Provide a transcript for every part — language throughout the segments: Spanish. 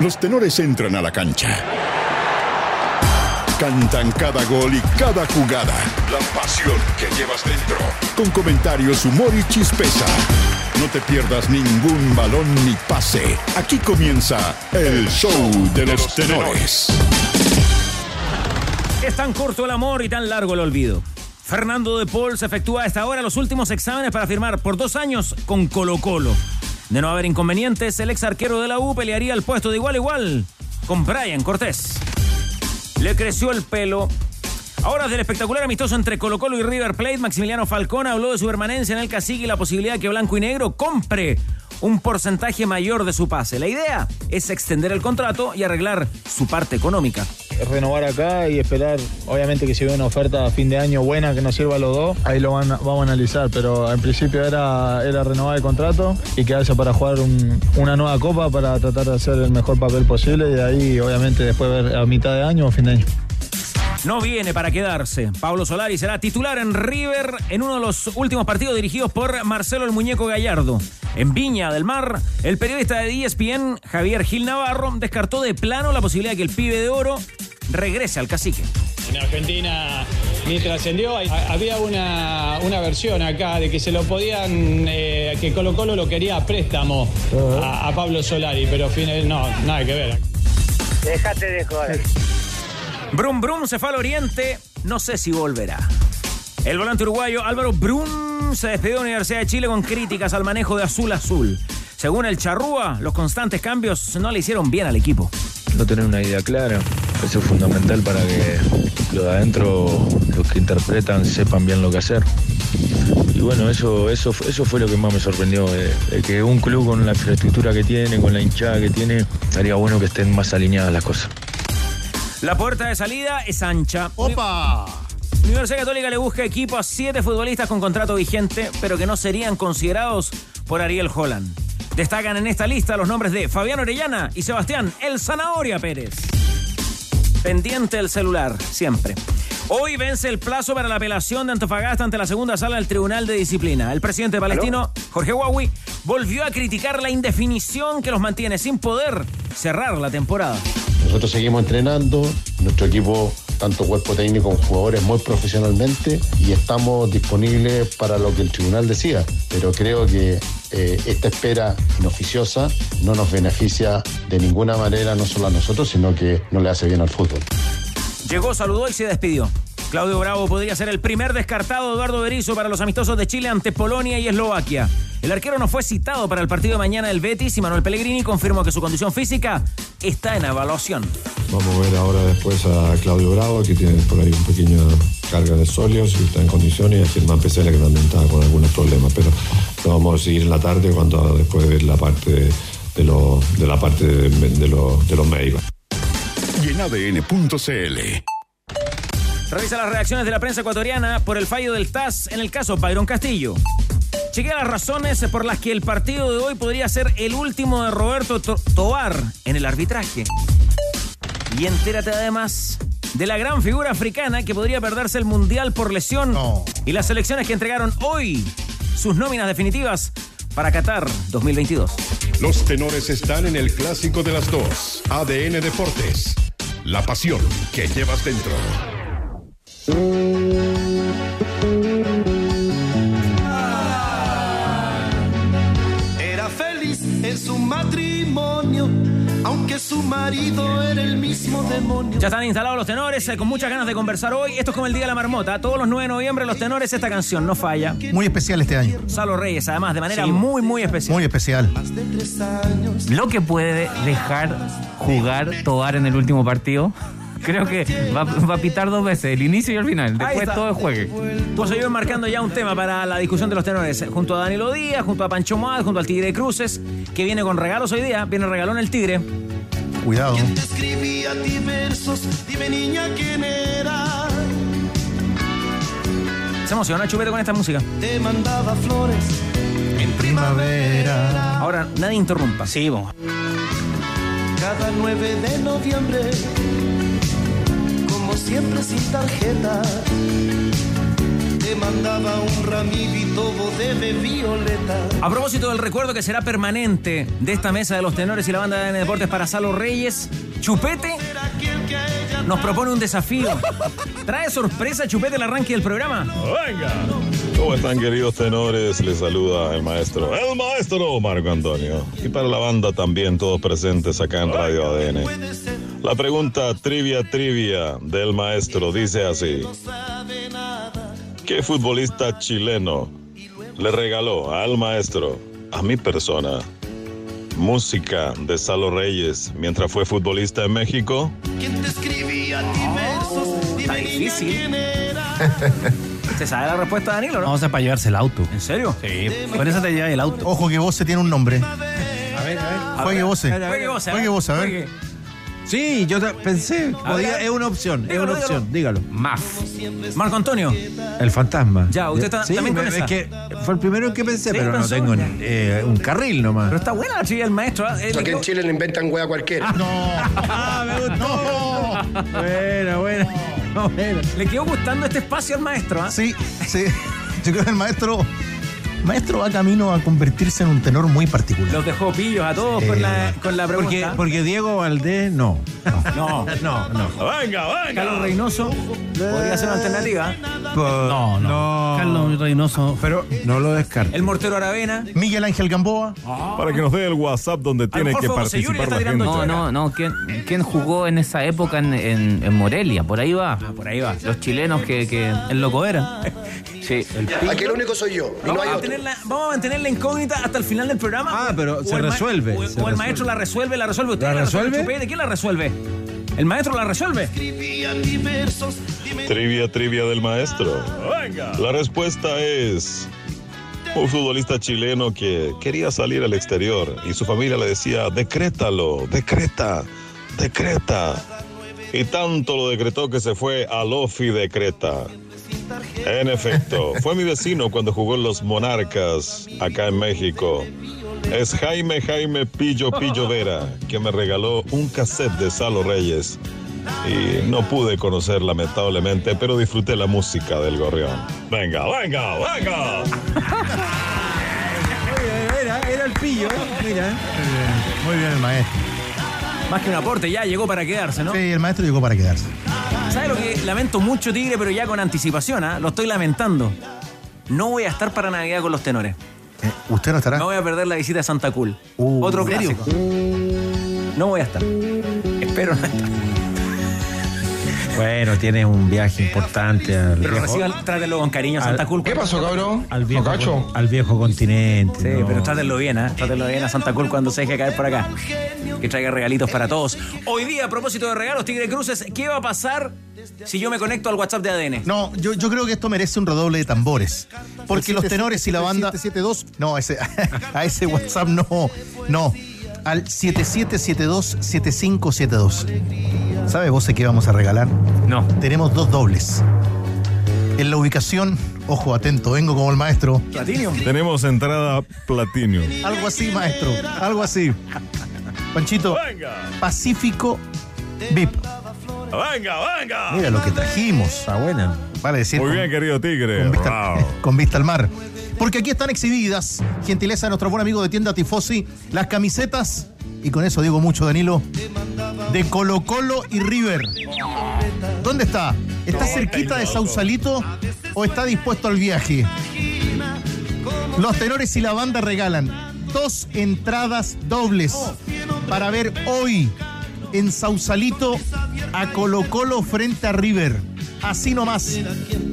Los tenores entran a la cancha. Cantan cada gol y cada jugada. La pasión que llevas dentro. Con comentarios, humor y chispeza. No te pierdas ningún balón ni pase. Aquí comienza el show de los tenores. Es tan corto el amor y tan largo el olvido. Fernando de Paul se efectúa a esta hora los últimos exámenes para firmar por dos años con Colo Colo. De no haber inconvenientes, el ex arquero de la U pelearía el puesto de igual a igual con Brian Cortés. Le creció el pelo. Ahora del espectacular amistoso entre Colo Colo y River Plate, Maximiliano Falcón habló de su permanencia en el cacique y la posibilidad de que Blanco y Negro compre un porcentaje mayor de su pase. La idea es extender el contrato y arreglar su parte económica. Renovar acá y esperar, obviamente que si ve una oferta a fin de año buena que nos sirva los dos, ahí lo van, vamos a analizar, pero en principio era, era renovar el contrato y quedarse para jugar un- una nueva copa para tratar de hacer el mejor papel posible y de ahí obviamente después ver a mitad de año o fin de año. No viene para quedarse. Pablo Solari será titular en River en uno de los últimos partidos dirigidos por Marcelo el Muñeco Gallardo. En Viña del Mar, el periodista de ESPN, Javier Gil Navarro, descartó de plano la posibilidad de que el pibe de oro regrese al cacique. En Argentina, mientras ascendió, hay- había una, una versión acá de que se lo podían, eh, que Colo Colo lo quería a préstamo a, a Pablo Solari, pero fin- no, nada que ver. Déjate de joder. Brum Brum se fue al oriente, no sé si volverá. El volante uruguayo Álvaro Brum se despidió de la Universidad de Chile con críticas al manejo de Azul Azul. Según el Charrúa, los constantes cambios no le hicieron bien al equipo. no tener una idea clara. Eso es fundamental para que los de adentro, los que interpretan, sepan bien lo que hacer. Y bueno, eso, eso, eso fue lo que más me sorprendió, de que un club con la infraestructura que tiene, con la hinchada que tiene, estaría bueno que estén más alineadas las cosas. La puerta de salida es ancha. ¡Opa! Universidad Católica le busca equipo a siete futbolistas con contrato vigente, pero que no serían considerados por Ariel Holland. Destacan en esta lista los nombres de Fabián Orellana y Sebastián El Zanahoria Pérez. Pendiente el celular, siempre. Hoy vence el plazo para la apelación de Antofagasta ante la segunda sala del Tribunal de Disciplina. El presidente palestino, Jorge Huawei, volvió a criticar la indefinición que los mantiene sin poder cerrar la temporada. Nosotros seguimos entrenando, nuestro equipo, tanto cuerpo técnico como jugadores, muy profesionalmente y estamos disponibles para lo que el tribunal decida. Pero creo que eh, esta espera inoficiosa no nos beneficia de ninguna manera, no solo a nosotros, sino que no le hace bien al fútbol. Llegó, saludó y se despidió. Claudio Bravo podría ser el primer descartado de Eduardo Berizzo para los amistosos de Chile ante Polonia y Eslovaquia. El arquero no fue citado para el partido de mañana del Betis y Manuel Pellegrini confirmó que su condición física está en evaluación. Vamos a ver ahora después a Claudio Bravo, que tiene por ahí un pequeña carga de sóleos y está en condiciones, y a Germán Pesela, que también está con algunos problemas. Pero lo vamos a seguir en la tarde cuando después de la parte de, de lo- de la parte de, de lo- de los médicos. Y en ADN.cl. Revisa las reacciones de la prensa ecuatoriana por el fallo del TAS en el caso Byron Castillo. Chequea las razones por las que el partido de hoy podría ser el último de Roberto To- Tobar en el arbitraje. Y entérate además de la gran figura africana que podría perderse el Mundial por lesión y las selecciones que entregaron hoy sus nóminas definitivas para Qatar 2022. Los tenores están en el clásico de las dos. ADN Deportes. La pasión que llevas dentro. Era feliz en su matrimonio, aunque su marido era el mismo demonio. Ya están instalados los tenores, eh, con muchas ganas de conversar hoy. Esto es como el Día de la Marmota. Todos los 9 de noviembre los tenores, esta canción no falla. Muy especial este año. Salo Reyes, además, de manera muy, muy especial. Muy especial. Lo que puede dejar jugar Tobar en el último partido. Creo que va, va a pitar dos veces, el inicio y el final. Después todo el juegue. Pues yo marcando ya un tema para la discusión de los tenores. Junto a Danilo Díaz, junto a Pancho Moad, junto al Tigre Cruces, que viene con regalos hoy día. Viene regalón el Tigre. Cuidado. Te escribía a ti versos, dime niña quién era. Se emociona Chupete con esta música. Te mandaba flores en primavera. Ahora, nadie interrumpa. Sí, vamos. Cada 9 de noviembre, siempre sin tarjeta. Te mandaba un ramito de violeta. A propósito del recuerdo que será permanente de esta mesa de los tenores y la banda de deportes para Salo Reyes, Chupete nos propone un desafío. ¿Trae sorpresa Chupete el arranque del programa? ¡Venga! ¿Cómo están queridos tenores? Les saluda el maestro, el maestro Marco Antonio. Y para la banda también, todos presentes acá en Radio ADN. La pregunta trivia trivia del maestro dice así. ¿Qué futbolista chileno le regaló al maestro, a mi persona, música de Salo Reyes mientras fue futbolista en México? ¿Quién te escribía diversos? Está difícil. ¿Se sabe la respuesta, Danilo, no? Vamos a para llevarse el auto. ¿En serio? Sí, por eso te lleva el auto. Ojo que vos se tiene un nombre. A ver, a ver. Juegue vos. Juegue vos, Juegue vos, a ver. Sí, yo pensé, podía- es una opción, es una opción, dígalo. Maf. Marco Antonio. El fantasma. Ya, usted está- Sí, también con me- esa. Es que fue el primero en que pensé, Sí, pero no pensó, tengo eh, un carril nomás. Pero está buena la trivia del maestro. ¿ah? Le, Aquí en Chile le inventan hueá cualquiera. Ah, me gustó. Bueno, bueno. bueno. le quedó gustando este espacio al maestro. ¿ah? Sí, sí. Yo creo que el maestro. Maestro va camino a convertirse en un tenor muy particular. Los dejó pillos a todos con, la, con la pregunta. porque Diego Valdés, no. No, No, no. ¡Venga, venga! Carlos Reynoso podría ser una alternativa. No, no. Carlos Reynoso. Pero no lo descarto. El mortero Aravena. Miguel Ángel Gamboa. Para que nos dé el WhatsApp donde tiene que participar la gente. No, no, no. ¿Quién, quién jugó en esa época en, en- en Morelia? Por ahí va. Ah, por ahí va. Los chilenos que. que El loco era. sí, el Aquí el único soy yo. Y no Vamos hay a, otro. mantener la, vamos a mantener la incógnita hasta el final del programa. Ah, pero O se el ma- resuelve, O, se o el resuelve. maestro la resuelve, la resuelve usted. ¿La resuelve? Chupete, ¿Quién la resuelve? ¿El maestro la resuelve? Trivia, trivia del maestro. Venga. La respuesta es un futbolista chileno que quería salir al exterior y su familia le decía, decrétalo, decreta, decreta. Y tanto lo decretó que se fue a Lofi Decreta. En efecto, fue mi vecino cuando jugó en los Monarcas acá en México. Es Jaime Jaime Pillo Pillo Vera, que me regaló un cassette de Salo Reyes. Y no pude conocer lamentablemente, pero disfruté la música del gorrión. Venga, venga, venga. Era, era el pillo, ¿eh? Mira. ¿eh? Muy bien el maestro. Más que un aporte, ya llegó para quedarse, ¿no? Sí, el maestro llegó para quedarse. ¿Sabes lo que lamento mucho, Tigre, pero ya con anticipación, ¿ah? Lo estoy lamentando. No voy a estar para Navidad con los tenores. Eh, ¿Usted no estará? No voy a perder la visita a Santa Cool. Uh, Otro clásico. No voy a estar. Espero no estar. Bueno, tienes un viaje importante al Pero viejo, reciban, trátenlo con cariño a Santa Cool. ¿Qué pasó, cabrón? al viejo, al viejo continente. Sí, no. pero trátenlo bien, ¿eh? Trátenlo bien a Santa Cool cuando se deje caer por acá. Que traiga regalitos para todos. Hoy día, a propósito de regalos, Tigre Cruces, ¿qué va a pasar si yo me conecto al WhatsApp de ADN? No, yo, yo creo que esto merece un redoble de tambores. Porque El los tenores y la banda. 772. No, ese, a ese WhatsApp no. No. Al 7772-7572. ¿Sabe vos qué vamos a regalar? No. Tenemos dos dobles. En la ubicación, ojo, atento, vengo como el maestro. Platinum. Tenemos entrada Platinum. Algo así, maestro. Algo así. Panchito, Venga, Pacífico VIP. venga, venga. Mira lo que trajimos. Está buena. Vale decir. Muy con- bien, querido Tigre. con vista, Wow. con vista al mar. Porque aquí están exhibidas, gentileza de nuestro buen amigo de tienda Tifosi, las camisetas, y con eso digo mucho, Danilo, de Colo Colo y River. ¿Dónde está? ¿Está cerquita de Sausalito o está dispuesto al viaje? Los tenores y la banda regalan dos entradas dobles para ver hoy en Sausalito a Colo Colo frente a River. Así nomás.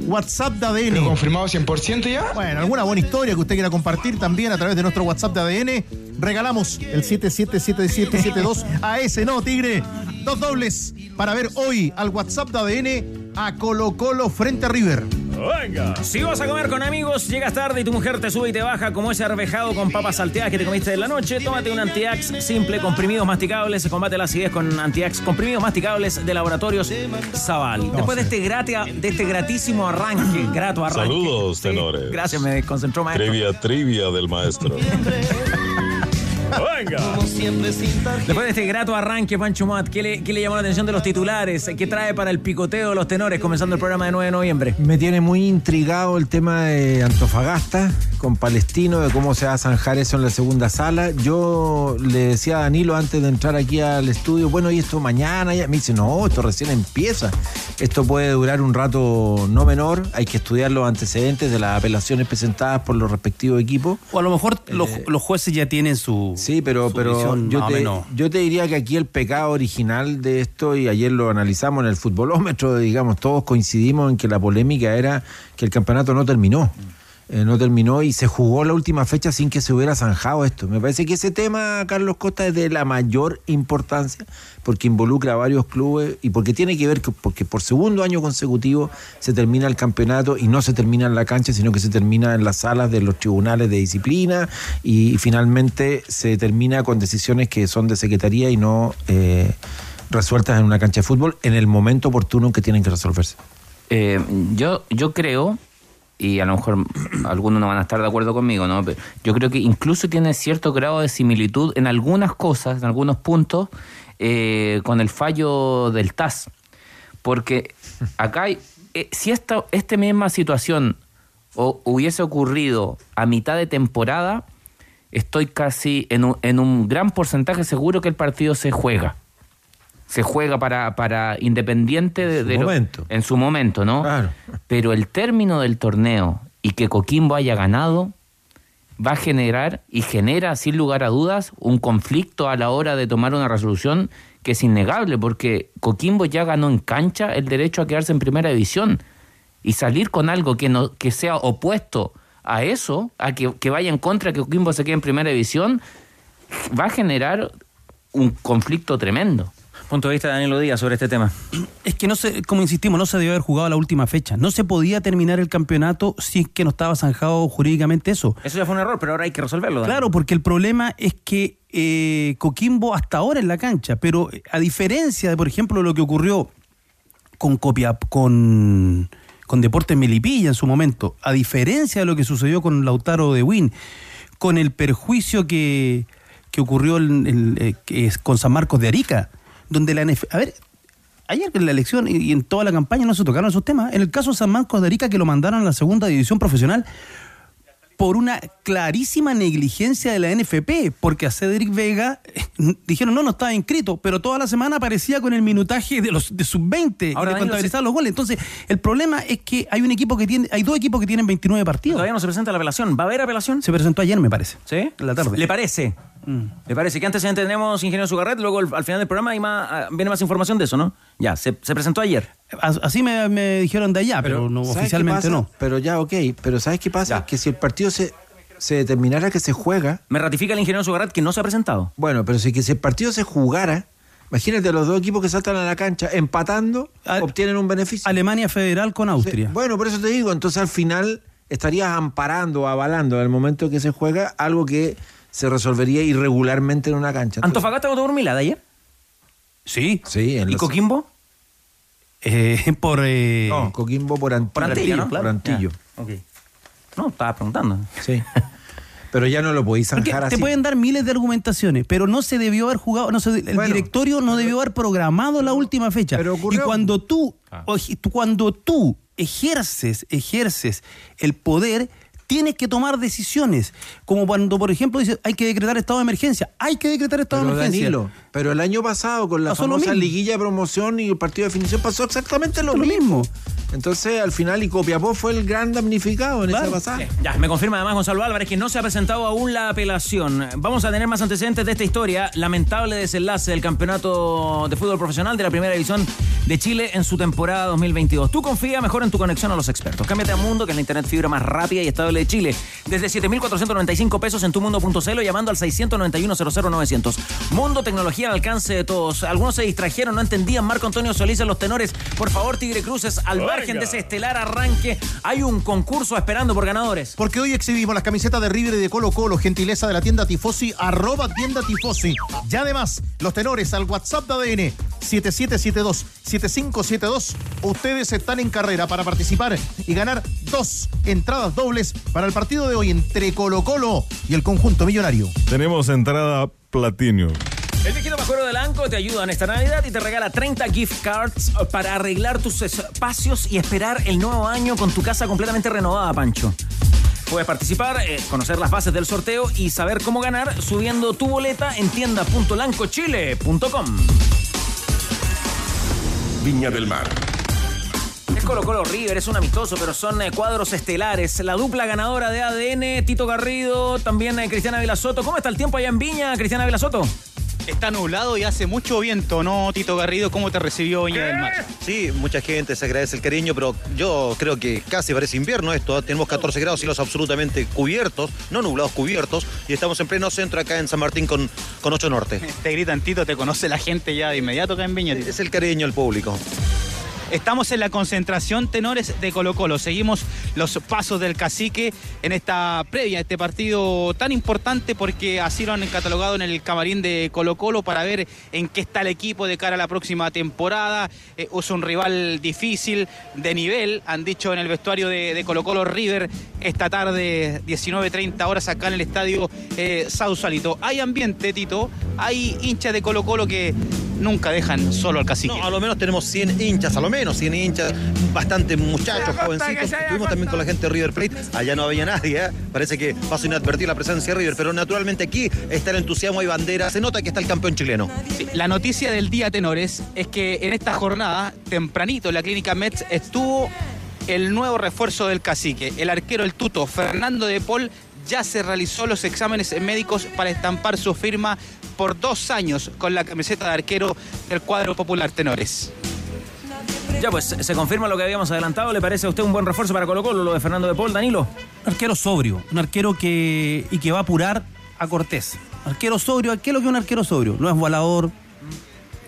WhatsApp de ADN. ¿Confirmado 100% ya? Bueno, alguna buena historia que usted quiera compartir también a través de nuestro WhatsApp de ADN. Regalamos el 777772 a ese, ¿no, Tigre? Dos dobles para ver hoy al WhatsApp de ADN a Colo Colo frente a River. Venga. Si vas a comer con amigos, llegas tarde y tu mujer te sube y te baja como ese arvejado con papas salteadas que te comiste en la noche, tómate un Antiax simple, comprimidos masticables, combate la acidez con Antiax, comprimidos masticables de laboratorios Zaval. Después de este, gratia, de este gratísimo arranque, grato arranque. Saludos, tenores. Gracias, me desconcentró maestro. Trivia, trivia del maestro. venga. Como siempre sin tarjeta. Después de este grato arranque, Pancho Mat, ¿qué le, qué le llamó la atención de los titulares? ¿Qué trae para el picoteo de los tenores comenzando el programa de 9 de noviembre? Me tiene muy intrigado el tema de Antofagasta con Palestino, de cómo se va a zanjar eso en la segunda sala. Yo le decía a Danilo antes de entrar aquí al estudio, bueno, ¿y esto mañana? Ya? Me dice, no, esto recién empieza. Esto puede durar un rato no menor, hay que estudiar los antecedentes de las apelaciones presentadas por los respectivos equipos. O a lo mejor los, los jueces ya tienen su. Sí, pero, su pero visión yo, más o te, menos. yo te diría que aquí el pecado original de esto, y ayer lo analizamos en el futbolómetro, digamos, todos coincidimos en que la polémica era que el campeonato no terminó. Eh, no terminó y se jugó la última fecha sin que se hubiera zanjado esto. Me parece que ese tema, Carlos Costa, es de la mayor importancia porque involucra a varios clubes y porque tiene que ver que, porque por segundo año consecutivo se termina el campeonato y no se termina en la cancha, sino que se termina en las salas de los tribunales de disciplina y, finalmente se termina con decisiones que son de secretaría y no eh, resueltas en una cancha de fútbol en el momento oportuno que tienen que resolverse. Eh, yo, yo creo, y a lo mejor algunos no van a estar de acuerdo conmigo, ¿no? Pero yo creo que incluso tiene cierto grado de similitud en algunas cosas, en algunos puntos, eh, con el fallo del TAS. Porque acá, hay, eh, si esta, misma situación hubiese ocurrido a mitad de temporada, estoy casi en un, en un gran porcentaje seguro que el partido se juega. Se juega para, para Independiente de, su de lo- momento. en su momento, ¿no? Pero el término del torneo y que Coquimbo haya ganado va a generar y genera sin lugar a dudas un conflicto a la hora de tomar una resolución que es innegable porque Coquimbo ya ganó en cancha el derecho a quedarse en primera división y salir con algo que no que sea opuesto a eso, a que, que vaya en contra de que Coquimbo se quede en primera división, va a generar un conflicto tremendo. Punto de vista de Danilo Díaz sobre este tema. Es que no se, como insistimos, no se debió haber jugado la última fecha. No se podía terminar el campeonato si es que no estaba zanjado jurídicamente eso. Eso ya fue un error, pero ahora hay que resolverlo. Danilo. Claro, porque el problema es que eh, Coquimbo hasta ahora en la cancha, pero a diferencia de, por ejemplo, lo que ocurrió con Copia, con, con Deportes Melipilla en su momento, a diferencia de lo que sucedió con Lautaro de Win, con el perjuicio que, que ocurrió eh, con San Marcos de Arica, donde la NF... A ver, ayer en la elección y, en toda la campaña no se tocaron esos temas. En el caso de San Marcos de Arica, que lo mandaron a la segunda división profesional, por una clarísima negligencia de la NFP, porque a Cedric Vega eh, dijeron no, no estaba inscrito, pero toda la semana aparecía con el minutaje de los de sub-20 y Ahora, de Danilo, contabilizar los goles. Entonces, el problema es que hay un equipo que tiene, hay dos equipos que tienen 29 partidos. Todavía no se presenta la apelación. ¿Va a haber apelación? Se presentó ayer, me parece. ¿Sí? En la tarde. ¿Le parece? ¿Le parece? ¿Qué antecedentes tenemos, ingeniero Sugarret? Luego al al final del programa hay más, ah, viene más información de eso, ¿no? Ya, se, se presentó ayer. As- Así me, me dijeron de allá, pero, no ¿sabes qué oficialmente no. Pero ya, ok. Pero ¿sabes qué pasa? Que si el partido se, se determinara que se juega. Me ratifica el ingeniero Sugarret que no se ha presentado. Bueno, pero si, que si el partido se jugara, imagínate los dos equipos que saltan a la cancha empatando, obtienen un beneficio. Alemania Federal con Austria. Bueno, por eso te digo, entonces al final estarías amparando, avalando al momento que se juega algo que se resolvería irregularmente en una cancha. ¿Antofagasta votó por Milad ayer? Sí. Sí, en ¿Y los- Coquimbo? Eh, por. eh, No, Coquimbo por, Antillo. Por Antillo, ¿no? Por Antillo. Ya, ok. No, estaba preguntando. Sí. Pero ya no lo podéis Porque zanjar te así. pueden dar miles de argumentaciones, pero no se debió haber jugado, no se- el Bueno, directorio no debió haber programado la última fecha. y cuando tú, oye, tú- cuando tú ejerces, ejerces el poder, tienes que tomar decisiones. Como cuando, por ejemplo, dices, hay que decretar estado de emergencia. Hay que decretar estado Pero de emergencia. Danilo, pero el año pasado con la Pasó famosa liguilla de promoción y el partido de definición pasó exactamente lo, Lo mismo. mismo. Entonces, al final, y Copiapó fue el gran damnificado en esa pasada. Sí, Ya, me confirma además Gonzalo Álvarez que no se ha presentado aún la apelación. Vamos a tener más antecedentes de esta historia. Lamentable desenlace del campeonato de fútbol profesional de la primera división de Chile en su temporada 2022. Tú confía mejor en tu conexión a los expertos. Cámbiate a Mundo, que es la internet fibra más rápida y estable de Chile. Desde 7,495 pesos en tumundo.cl o llamando al 691-00900. Mundo, tecnología al alcance de todos. Algunos se distrajeron, no entendían. Marco Antonio Solís en los tenores. Por favor, Tigre Cruces, al margen de ese estelar arranque, hay un concurso esperando por ganadores. Porque hoy exhibimos las camisetas de River y de Colo Colo, gentileza de la tienda Tifosi, arroba tienda Tifosi. Y además, los tenores al WhatsApp de ADN, 7772 7572. Ustedes están en carrera para participar y ganar dos entradas dobles para el partido de hoy entre Colo Colo y el conjunto millonario. Tenemos entrada Platinum. El viejito Majoro del Anco te ayuda en esta Navidad y te regala 30 gift cards para arreglar tus espacios y esperar el nuevo año con tu casa completamente renovada, Pancho. Puedes participar, eh, conocer las bases del sorteo y saber cómo ganar subiendo tu boleta en tienda.lancochile.com. Viña del Mar. Es Colo Colo River, es un amistoso, pero son eh, cuadros estelares. La dupla ganadora de ADN, Tito Garrido, también eh, Cristiana Vilasoto. ¿Cómo está el tiempo allá en Viña, Cristiana Vilasoto? Está nublado y hace mucho viento, ¿no, Tito Garrido? ¿Cómo te recibió Viña del Mar? Sí, mucha gente se agradece el cariño, pero yo creo que casi parece invierno esto. ¿eh? Tenemos 14 grados, cielos absolutamente cubiertos, no nublados, cubiertos, y estamos en pleno centro acá en San Martín con, con 8 Norte. Te gritan, Tito, te conoce la gente ya de inmediato acá en Viña. Tito? Es el cariño del público. Estamos en la concentración tenores de Colo Colo. Seguimos los pasos del cacique en esta previa, este partido tan importante porque así lo han catalogado en el camarín de Colo Colo para ver en qué está el equipo de cara a la próxima temporada. Eh, es un rival difícil, de nivel, han dicho en el vestuario de, Colo Colo River esta tarde, 19.30 horas acá en el estadio eh, Sausalito. Hay ambiente, Tito, hay hinchas de Colo Colo que nunca dejan solo al cacique. No, a lo menos tenemos 100 hinchas, a lo menos 100 hinchas, bastante muchachos, jovencitos. Estuvimos también con la gente de River Plate, allá no había nadie, ¿eh? parece que pasó inadvertir la presencia de River, pero naturalmente aquí está el entusiasmo, hay bandera, se nota que está el campeón chileno. Sí, la noticia del día, tenores, es que en esta jornada, tempranito, en la clínica Mets estuvo el nuevo refuerzo del cacique, el arquero, el tuto, Fernando de Paul, ya se realizó los exámenes médicos para estampar su firma por dos años con la camiseta de arquero del cuadro popular Tenores. Ya, pues se confirma lo que habíamos adelantado. ¿Le parece a usted un buen refuerzo para Colo Colo, lo de Fernando de Paul, Danilo? Un arquero sobrio, un arquero que y que va a apurar a Cortés. Arquero sobrio, ¿qué es lo que es un arquero sobrio? No es volador,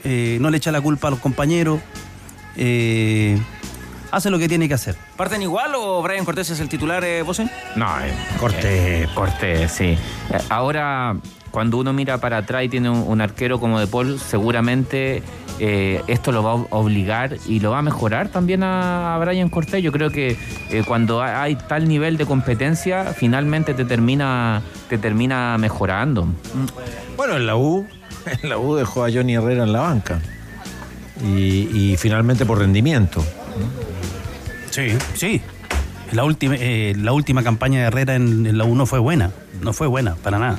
eh, no le echa la culpa a los compañeros, eh, hace lo que tiene que hacer. ¿Parten igual o Brian Cortés es el titular, eh? No, eh, Cortés. Cortés, sí. Eh, ahora, cuando uno mira para atrás y tiene un, un arquero como De Paul, seguramente eh, esto lo va a obligar y lo va a mejorar también a, a Brian Cortés. Yo creo que eh, cuando hay, hay tal nivel de competencia, finalmente te termina, te termina mejorando. Bueno, en la U, en la U dejó a Johnny Herrera en la banca. Y, y finalmente por rendimiento. Sí, sí. La última, eh, la última campaña de Herrera en, en la U no fue buena. No fue buena, para nada.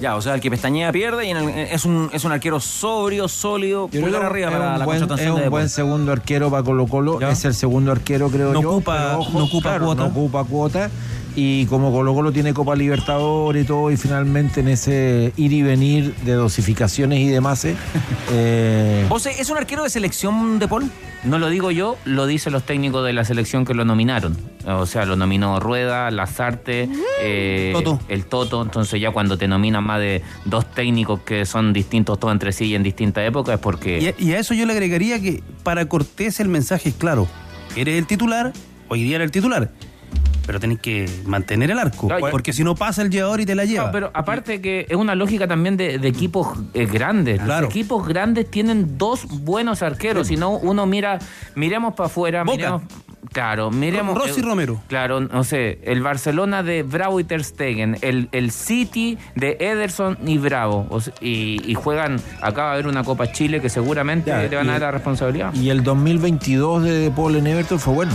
Ya, o sea, el que pestañea pierde y en el- es, un, es un arquero sobrio, sólido, pulgar arriba es para la buen, contratación es un De buen segundo arquero para Colo Colo. ¿Ya? Es el segundo arquero, creo No yo. ocupa- pero no ocupa claro, cuota. No ocupa cuota. Y como Colo Colo tiene Copa Libertadores y todo, y finalmente en ese ir y venir de dosificaciones y demás, eh, ¿es un arquero de selección de Paul? No lo digo yo, lo dicen los técnicos de la selección que lo nominaron. O sea, lo nominó Rueda, Lazarte, eh, Toto. el Toto. Entonces ya cuando te nominan más de dos técnicos que son distintos todos entre sí y en distintas épocas es porque... Y a, y a eso yo le agregaría que para Cortés el mensaje es claro. Eres el titular, hoy día eres el titular. Pero tenés que mantener el arco. Porque si no pasa el llevador y te la lleva. No, pero aparte que es una lógica también de, de equipos eh, grandes. Claro. Los equipos grandes tienen dos buenos arqueros. Si no, uno mira, miremos para afuera, miremos. Claro, miremos. Rossi eh, Romero. Claro, no sé, el Barcelona de Bravo y Ter Stegen, el, el City de Ederson y Bravo. O sea, y, y juegan, acá va a haber una Copa Chile que seguramente Ya, le van y- a dar la responsabilidad. y el 2022 de De Paul en Everton fue bueno.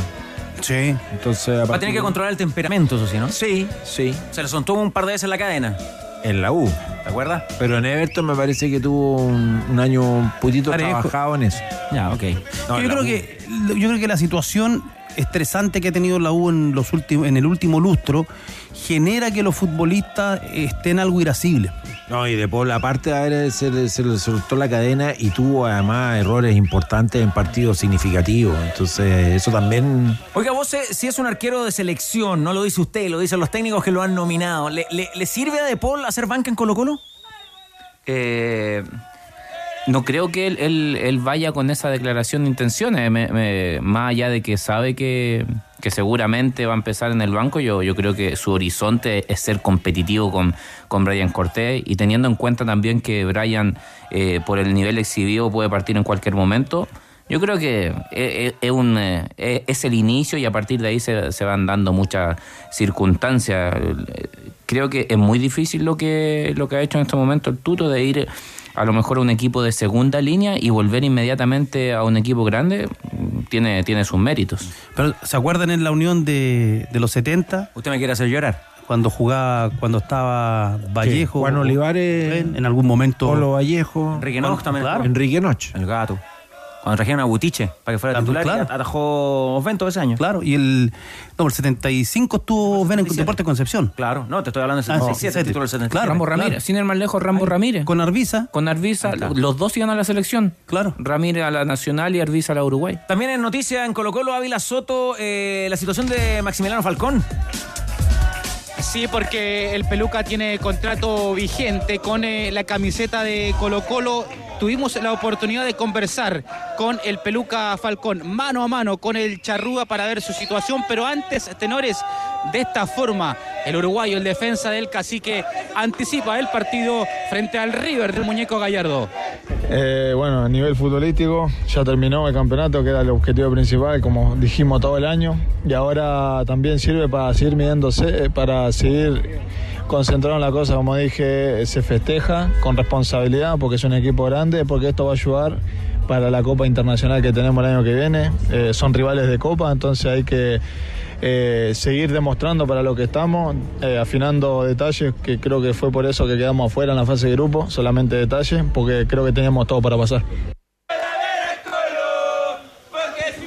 Sí. Entonces, Va a tener que controlar el temperamento, eso sí, ¿no? Sí, sí. Se le soltó un par de veces en la cadena. En la U. ¿Te acuerdas? Pero en Everton me parece que tuvo un, un año un poquito Parejo. trabajado en eso. Ya, ok. No, yo la creo U. que yo creo que la situación estresante que ha tenido la U en los últimos en el último lustro genera que los futbolistas estén algo irascibles. No, y de Paul, aparte de haber, se, le- se le soltó la cadena y tuvo además errores importantes en partidos significativos. Entonces, eso también. Oiga, vos, eh, si es un arquero de selección, no lo dice usted, lo dicen los técnicos que lo han nominado, ¿le, le- le sirve a De Paul hacer banca en Colo Colo? Eh, no creo que él, él- él vaya con esa declaración de intenciones, me- me- más allá de que sabe que, que seguramente va a empezar en el banco, yo, yo creo que su horizonte es ser competitivo con, con Brian Cortés y teniendo en cuenta también que Brian eh, por el nivel exhibido puede partir en cualquier momento. Yo creo que es, es un, eh, es el inicio y a partir de ahí se, se van dando muchas circunstancias. Creo que es muy difícil lo que, lo que ha hecho en este momento el Tuto de ir a lo mejor a un equipo de segunda línea y volver inmediatamente a un equipo grande tiene, tiene sus méritos. Pero ¿se acuerdan en la unión de, de los 70? ¿Usted me quiere hacer llorar? Cuando jugaba, cuando estaba Vallejo. Juan Olivares. En, en algún momento. Polo Vallejo. Enrique Noch también. Claro. Enrique Noch. El gato. Cuando trajeron a Butiche para que fuera Claro, titular, claro. y atajó Osvento ese año. Claro, y el. No, el 75 estuvo Ben en Deportes Concepción. Claro, no, te estoy hablando del Ah, 77, sí, título del 77. Claro, Rambo claro. Ramírez, sin ir más lejos, Rambo Ramírez. Con Arvisa. Con Arvisa, los dos iban a la selección. Claro. Ramírez a la Nacional y Arvisa a la Uruguay. También en noticia en Colo Colo, Ávila Soto, eh, la situación de Maximiliano Falcón. Sí, porque el Peluca tiene contrato vigente con eh, la camiseta de Colo Colo. Tuvimos la oportunidad de conversar con el Peluca Falcón mano a mano con el Charrúa para ver su situación, pero antes, tenores, de esta forma, el uruguayo, el defensa del cacique, anticipa el partido frente al River del muñeco Gallardo. Eh, bueno, a nivel futbolístico ya terminó el campeonato, que era el objetivo principal, como dijimos todo el año, y ahora también sirve para seguir midiéndose, eh, para seguir concentrado en la cosa, como dije, se festeja con responsabilidad porque es un equipo grande, porque esto va a ayudar para la Copa Internacional que tenemos el año que viene. Eh, son rivales de Copa, entonces hay que eh, seguir demostrando para lo que estamos, eh, afinando detalles, que creo que fue por eso que quedamos afuera en la fase de grupo, solamente detalles, porque creo que teníamos todo para pasar.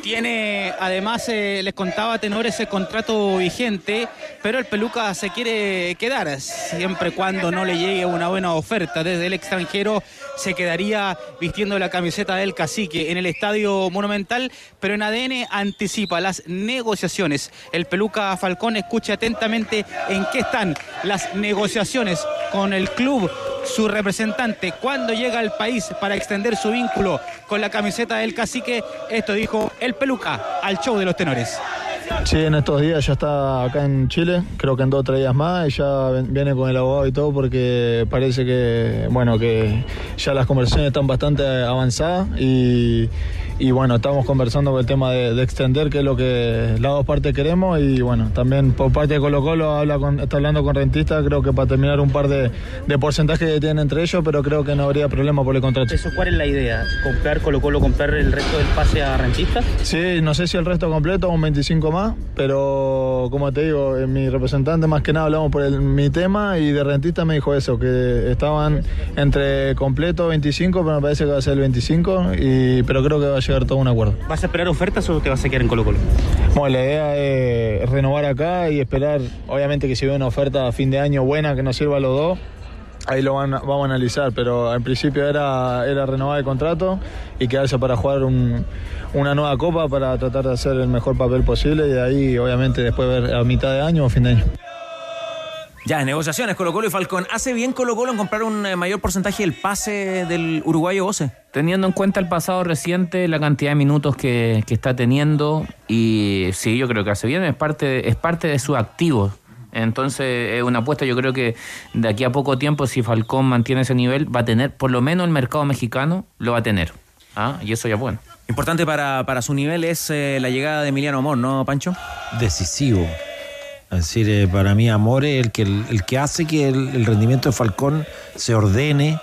Tiene, además, eh, les contaba Tenor ese contrato vigente, pero el Peluca se quiere quedar, siempre cuando no le llegue una buena oferta desde el extranjero, se quedaría vistiendo la camiseta del cacique en el Estadio Monumental, pero en ADN anticipa las negociaciones. El Peluca Falcón escuche atentamente en qué están las negociaciones con el club su representante cuando llega al país para extender su vínculo con la camiseta del cacique. Esto dijo el peluca al show de los tenores. Sí, en estos días ya está acá en Chile, creo que en dos o tres días más, y ya viene con el abogado y todo porque parece que, bueno, que ya las conversaciones están bastante avanzadas y, y bueno, estamos conversando con el tema de, de extender, que es lo que las dos partes queremos y bueno, también por parte de Colo Colo habla con, está hablando con Rentista, creo que para terminar un par de, de porcentajes que tienen entre ellos, pero creo que no habría problema por el contrato. ¿Eso cuál es la idea? ¿Comprar Colo Colo, comprar el resto del pase a Rentista? Sí, no sé si el resto completo, un 25 más, pero como te digo, eh, mi representante más que nada hablamos por el- mi tema y de rentista me dijo eso, que estaban entre completo 25, pero me parece que va a ser el 25, y, pero creo que va a llegar todo a un acuerdo. ¿Vas a esperar ofertas o te vas a quedar en Colo Colo? Bueno, la idea es renovar acá y esperar, obviamente que si ve una oferta a fin de año buena que nos sirva a los dos, ahí lo van vamos a analizar, pero en principio era, era renovar el contrato y quedarse para jugar un- una nueva copa para tratar de hacer el mejor papel posible y de ahí obviamente después ver a mitad de año o fin de año. Ya, en negociaciones, Colo Colo y Falcón. ¿Hace bien Colo Colo en comprar un eh, mayor porcentaje del pase del uruguayo Ose? Teniendo en cuenta el pasado reciente, la cantidad de minutos que, que está teniendo, y sí, yo creo que hace bien, es parte, es parte de sus activos. Entonces, es una apuesta, yo creo que de aquí a poco tiempo, si Falcón mantiene ese nivel, va a tener, por lo menos el mercado mexicano, lo va a tener. ¿Ah? Y eso ya es bueno. Importante para, para su nivel es eh, la llegada de Emiliano Amor, ¿no, Pancho? decisivo. Es decir, para mí Amor es el que, el, que hace que el, el rendimiento de Falcón se ordene,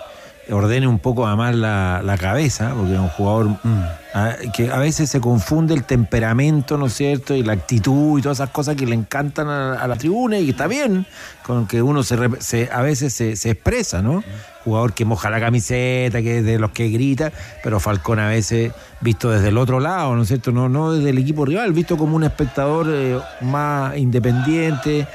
ordene un poco además la, la cabeza, porque es un jugador ah, que a veces se confunde el temperamento, ¿no es cierto? Y la actitud y todas esas cosas que le encantan a, a la tribuna y que está bien, con que uno se, se- a veces se, se expresa, ¿no? Jugador que moja la camiseta, que es de los que grita, pero Falcón a veces visto desde el otro lado, ¿no es cierto? No, no desde el equipo rival, visto como un espectador eh, más independiente,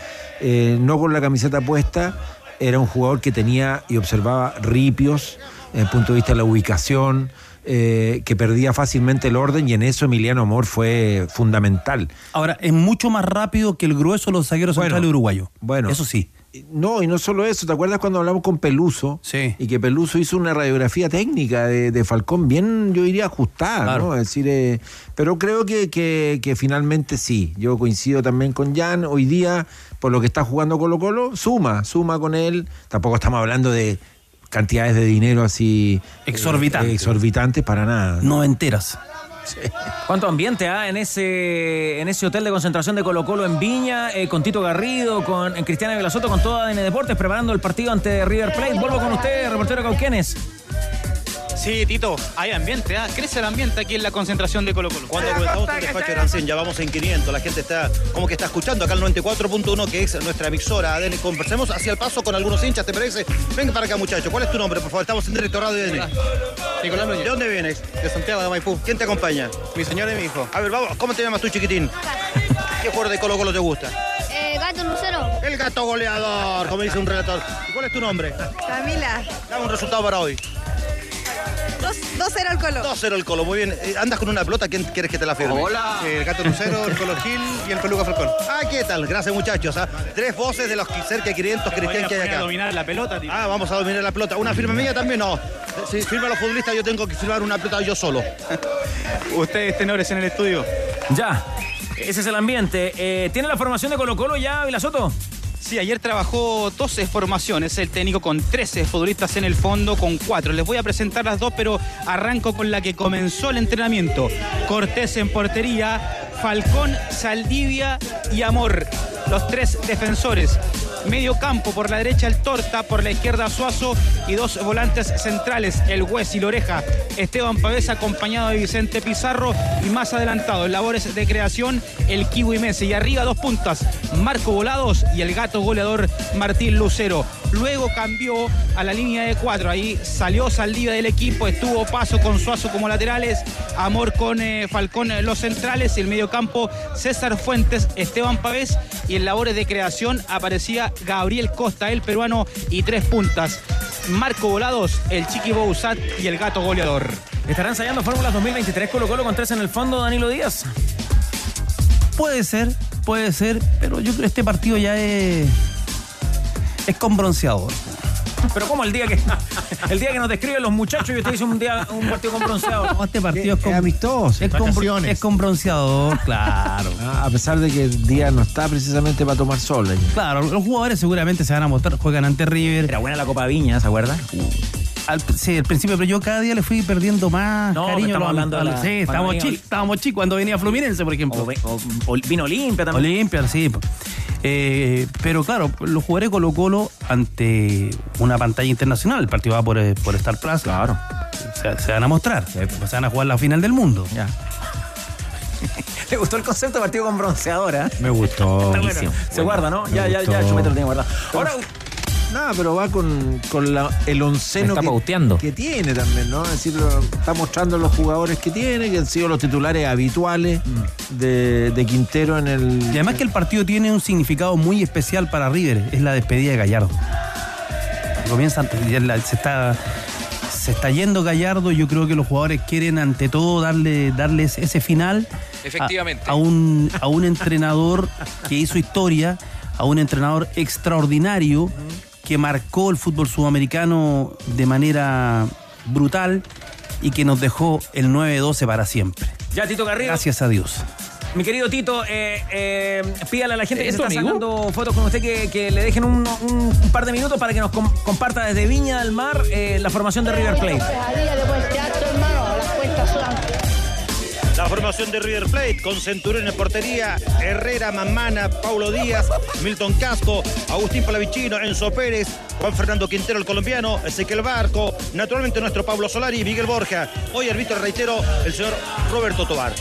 eh, no con la camiseta puesta, era un jugador que tenía y observaba ripios desde el punto de vista de la ubicación, eh, que perdía fácilmente el orden y en eso Emiliano Amor fue fundamental. Ahora, es mucho más rápido que el grueso de los zagueros centrales uruguayos. Bueno, Eso sí. No, y no solo eso, ¿te acuerdas cuando hablamos con Peluso? Sí. Y que Peluso hizo una radiografía técnica de, de Falcón bien, yo diría, ajustada, ¿no? Es decir, eh, pero creo que, que, que finalmente sí. Yo coincido también con Jan. Hoy día, por lo que está jugando Colo Colo, suma, suma con él. Tampoco estamos hablando de cantidades de dinero así... eh, Exorbitantes. exorbitantes para nada. No enteras. ¿Cuánto ambiente hay en ese, en ese hotel de concentración de Colo Colo en Viña, eh, con Tito Garrido, con en Cristiana Velasoto, con toda ADN Deportes, preparando el partido ante River Plate? Vuelvo con usted, reportero Cauquenes. Sí, Tito, hay ambiente, ¿ah? crece el ambiente aquí en la concentración de Colo Colo. Cuando comenzamos el despacho de Arancén, ya vamos en 500, la gente está como que está escuchando acá el 94.1 que es nuestra emisora ADN. Conversemos hacia el paso con algunos hinchas, ¿te parece? Venga para acá muchachos, ¿cuál es tu nombre? Por favor, estamos en directo radio ADN. Nicolás Núñez. ¿De dónde vienes? De Santiago de Maipú. ¿Quién te acompaña? Mi señora y mi hijo. A ver, vamos, ¿cómo te llamas tú chiquitín? ¿Qué jugador de Colo Colo te gusta? Eh, gato Lucero. El gato goleador, como dice un relator. ¿Y cuál es tu nombre? Camila. Dame un resultado para hoy. 2-0 al Colo. 2-0 el Colo, muy bien. Eh, ¿Andas con una pelota? ¿Quién quieres que te la firme? Hola. El gato Lucero, el Colo Gil y el Peluca Falcón. Ah, ¿qué tal? Gracias, muchachos. ah. Tres voces de los cerca de 500 cristianos que hay acá. a dominar la pelota, Tito. Ah, vamos a dominar la pelota. ¿Una firma mía también? No. Si firma los futbolistas, yo tengo que firmar una pelota yo solo. Ustedes, tenores en el estudio. Ya, ese es el ambiente. Eh, ¿Tiene la formación de Colo Colo ya, Vilasoto? Sí, ayer trabajó 12 formaciones, el técnico con 13 futbolistas en el fondo, con 4. Les voy a presentar las dos, pero arranco con la que comenzó el entrenamiento. Cortés en portería, Falcón, Saldivia y Amor, los tres defensores. Medio campo, por la derecha el Torta, por la izquierda Suazo y dos volantes centrales, el Hues y la Oreja. Esteban Pavés acompañado de Vicente Pizarro y más adelantado en labores de creación el Kiwi Messi. Y arriba dos puntas, Marco Volados y el gato goleador Martín Lucero. Luego cambió a la línea de cuatro. Ahí salió Saldivia del equipo, estuvo Paso con Suazo como laterales, Amor con eh, Falcón los centrales y el medio campo César Fuentes, Esteban Pavés y en labores de creación aparecía Gabriel Costa, el peruano, y tres puntas. Marco Volados, el Chiqui Bouzat y el gato goleador. ¿Estará ensayando Fórmulas 2023 Colo Colo con tres en el fondo, Danilo Díaz? Puede ser, puede ser, pero yo creo que este partido ya es. es con bronceador. Pero como el día que el día que nos describen los muchachos y usted dice un día un partido con bronceado. No, este partido es con, amistoso. es con, es con bronceador, claro. Ah, A pesar de que el día no está precisamente para tomar sol. allí. Claro, los jugadores seguramente se van a mostrar, juegan ante River. Era buena la Copa Viña, ¿se acuerda? Al, sí, al principio, pero yo cada día le fui perdiendo más No, cariño. estamos hablando a de la- sí, cuando estábamos venía chicos, estábamos chicos cuando venía Fluminense, por ejemplo. O, ve- o- o vino Olimpia también. Olimpia, sí. Eh, pero claro, los jugadores Colo Colo ante una pantalla internacional, el partido va por, eh, por Star Plus. Claro. Se, se van a mostrar, se van a jugar la final del mundo. Ya. ¿Le gustó el concepto de partido con bronceadora? Me gustó. Está bueno. Se guarda, ¿no? Ya, ya, ya, gustó. Chupete lo tiene guardado. Ahora, Nada, pero va con, con la- el onceno está que, pauteando. que tiene también, ¿no? Es decir, lo- está mostrando los jugadores que tiene, que han sido los titulares habituales de, de Quintero en el. Y además que el partido tiene un significado muy especial para River, es la despedida de Gallardo. Comienza, ya la- se está se está yendo Gallardo, yo creo que los jugadores quieren ante todo darle darles ese final a- Efectivamente. a, un a un entrenador que hizo historia, a un entrenador extraordinario que marcó el fútbol sudamericano de manera brutal y que nos dejó el 9-12 para siempre. ya, Tito Garrido. Gracias a Dios. Mi querido Tito, eh, eh, pídale a la gente que ¿Es se está amigo? sacando fotos con usted que, que le dejen un, un- un par de minutos para que nos com- comparta desde Viña del Mar eh, la formación de River Plate. La formación de River Plate con Centurión en portería, Herrera, Mamana, Paulo Díaz, Milton Casco, Agustín Palavicino, Enzo Pérez, Juan Fernando Quintero, el colombiano, Ezequiel Barco, naturalmente nuestro Pablo Solari y Miguel Borja. Hoy árbitro, reitero, el señor Roberto Tobar.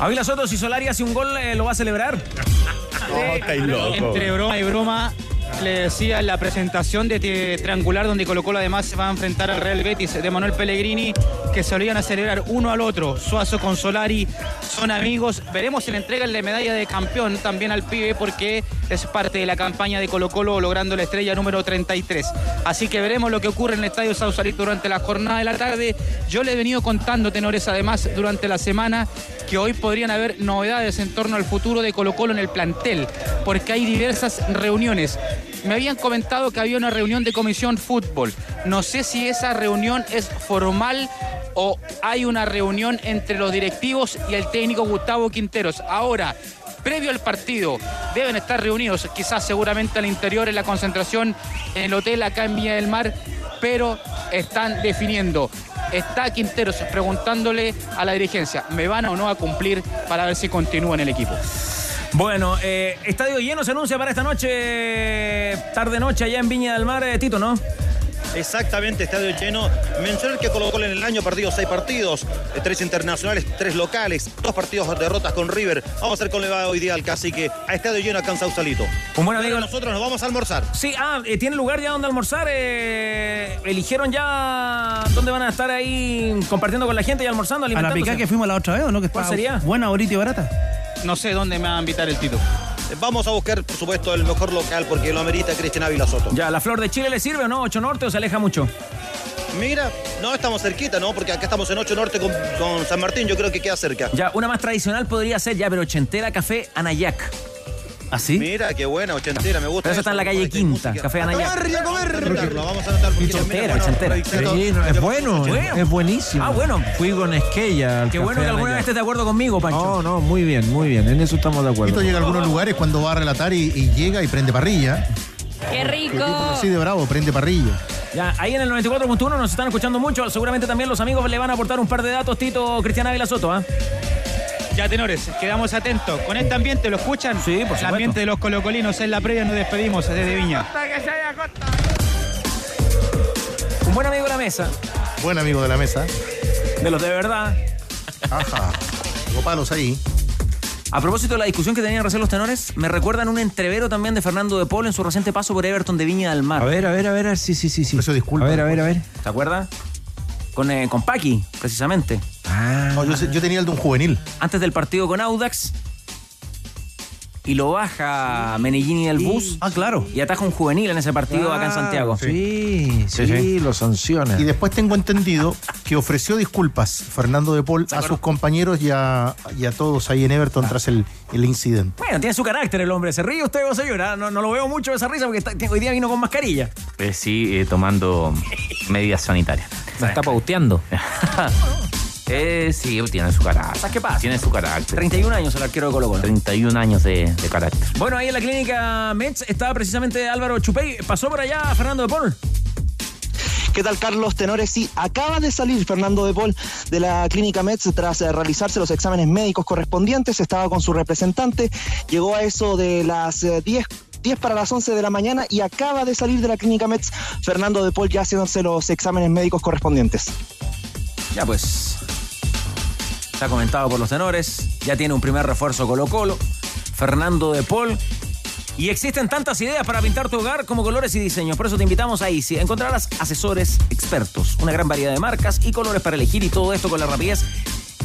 Ávila Soto, si Solari hace un gol, eh, ¿lo va a celebrar? Entre broma y broma, le decía la presentación de este triangular donde Colo Colo además se va a enfrentar al Real Betis de Manuel Pellegrini, que se olían a celebrar uno al otro. Suazo con Solari son amigos. Veremos si le entregan la medalla de campeón también al pibe porque es parte de la campaña de Colo Colo logrando la estrella número 33. Así que veremos lo que ocurre en el Estadio Sausalito durante la jornada de la tarde. Yo le he venido contando, tenores, además, durante la semana que hoy podrían haber novedades en torno al futuro de Colo Colo en el plantel, porque hay diversas reuniones. Me habían comentado que había una reunión de comisión fútbol. No sé si esa reunión es formal o hay una reunión entre los directivos y el técnico Gustavo Quinteros. Ahora, previo al partido, deben estar reunidos, quizás seguramente al interior en la concentración en el hotel acá en Villa del Mar, pero están definiendo. Está Quinteros preguntándole a la dirigencia, ¿me van o no a cumplir para ver si continúa en el equipo? Bueno, eh, estadio lleno se anuncia para esta noche, tarde-noche allá en Viña del Mar, eh, Tito, ¿no? Exactamente, estadio lleno. Mencionar que Colo Colo en el año perdido seis partidos, eh, tres internacionales, tres locales, dos partidos de derrotas con River. Vamos a ver cómo le va hoy día al cacique a estadio lleno en Sausalito. Un buen amigo. Pero nosotros nos vamos a almorzar. Sí, ah, eh, ¿tiene lugar ya donde almorzar? Eh, ¿Eligieron ya dónde van a estar ahí compartiendo con la gente y almorzando, A la picada que fuimos la otra vez, ¿o no? Que ¿Cuál sería? Buena, bonita y barata. No sé dónde me va a invitar el Tito. Vamos a buscar, por supuesto, el mejor local porque lo amerita Cristian Ávila Soto. Ya, ¿la flor de Chile le sirve o no? ¿Ocho Norte o se aleja mucho? Mira, no estamos cerquita, ¿no? Porque acá estamos en 8 Norte con, con San Martín, yo creo que queda cerca. Ya, una más tradicional podría ser ya, pero ochentera café Anayac. ¿Ah, sí? Mira, qué buena, ochentera, me gusta. Pero eso está en la calle Quinta, café Anayac. Lo vamos a anotar porque Ochentera, ochentera. es bueno, Sí, es bueno, Bueno. es buenísimo. Ah, bueno. Fui con Esquella. al Qué bueno que alguna Anaya. vez estés de acuerdo conmigo, Pancho. No, no, muy bien, muy bien. En eso estamos de acuerdo. Tito llega a algunos lugares cuando va a relatar y, y llega y prende parrilla. ¡Qué rico! Así de bravo, prende parrilla. Ya, ahí en el 94.1 nos están escuchando mucho. Seguramente también los amigos le van a aportar un par de datos, Tito Cristian Ávila Soto, ¿ah? Ya, tenores, quedamos atentos. Con este ambiente, ¿lo escuchan? Sí, por El supuesto. ambiente de los colocolinos en la previa nos despedimos desde Viña. Un buen amigo de la mesa, Buen amigo de la mesa. de los de verdad. Ajá. Tengo palos ahí. A propósito de la discusión que tenían recién los tenores, me recuerdan un entrevero también de Fernando de Paul en su reciente paso por Everton de Viña del Mar. A ver, a ver, a ver, sí, sí, sí, sí. Eso disculpa. A ver, a ver, a ver. ¿Te acuerdas? Con, eh, con Paqui, precisamente. Ah, No, yo, tenía el de un juvenil. Antes del partido con Audax. Y lo baja Menellini del bus. Ah, claro. Y ataja un juvenil en ese partido acá en Santiago. Sí, sí, lo sanciona. Y después tengo entendido que ofreció disculpas Fernando de Paul a sus compañeros y a, y a todos ahí en Everton tras el, el incidente. Bueno, tiene su carácter el hombre. ¿Se ríe usted o se llora? No, no lo veo mucho esa risa porque está- hoy día vino con mascarilla. Eh, sí, eh, tomando medidas sanitarias. Se está pauteando. Eh, sí, tiene su carácter. ¿Sabes qué pasa? Tiene su carácter. 31 años el arquero de Colo Colo. 31 años de, de carácter. Bueno, ahí en la clínica Mets estaba precisamente Álvaro Chupey. Pasó por allá Fernando de Paul. ¿Qué tal, Carlos Tenores? Sí, acaba de salir Fernando de Paul de la clínica Mets tras eh, realizarse los exámenes médicos correspondientes. Estaba con su representante. Llegó a eso de las eh, 10. 10 para las 11 de la mañana y acaba de salir de la clínica Mets Fernando de Paul ya haciéndose los exámenes médicos correspondientes. Ya pues. Está comentado por los tenores. Ya tiene un primer refuerzo Colo Colo. Fernando de Paul. Y existen tantas ideas para pintar tu hogar como colores y diseños. Por eso te invitamos a Easy. Encontrarás asesores expertos, una gran variedad de marcas y colores para elegir y todo esto con la rapidez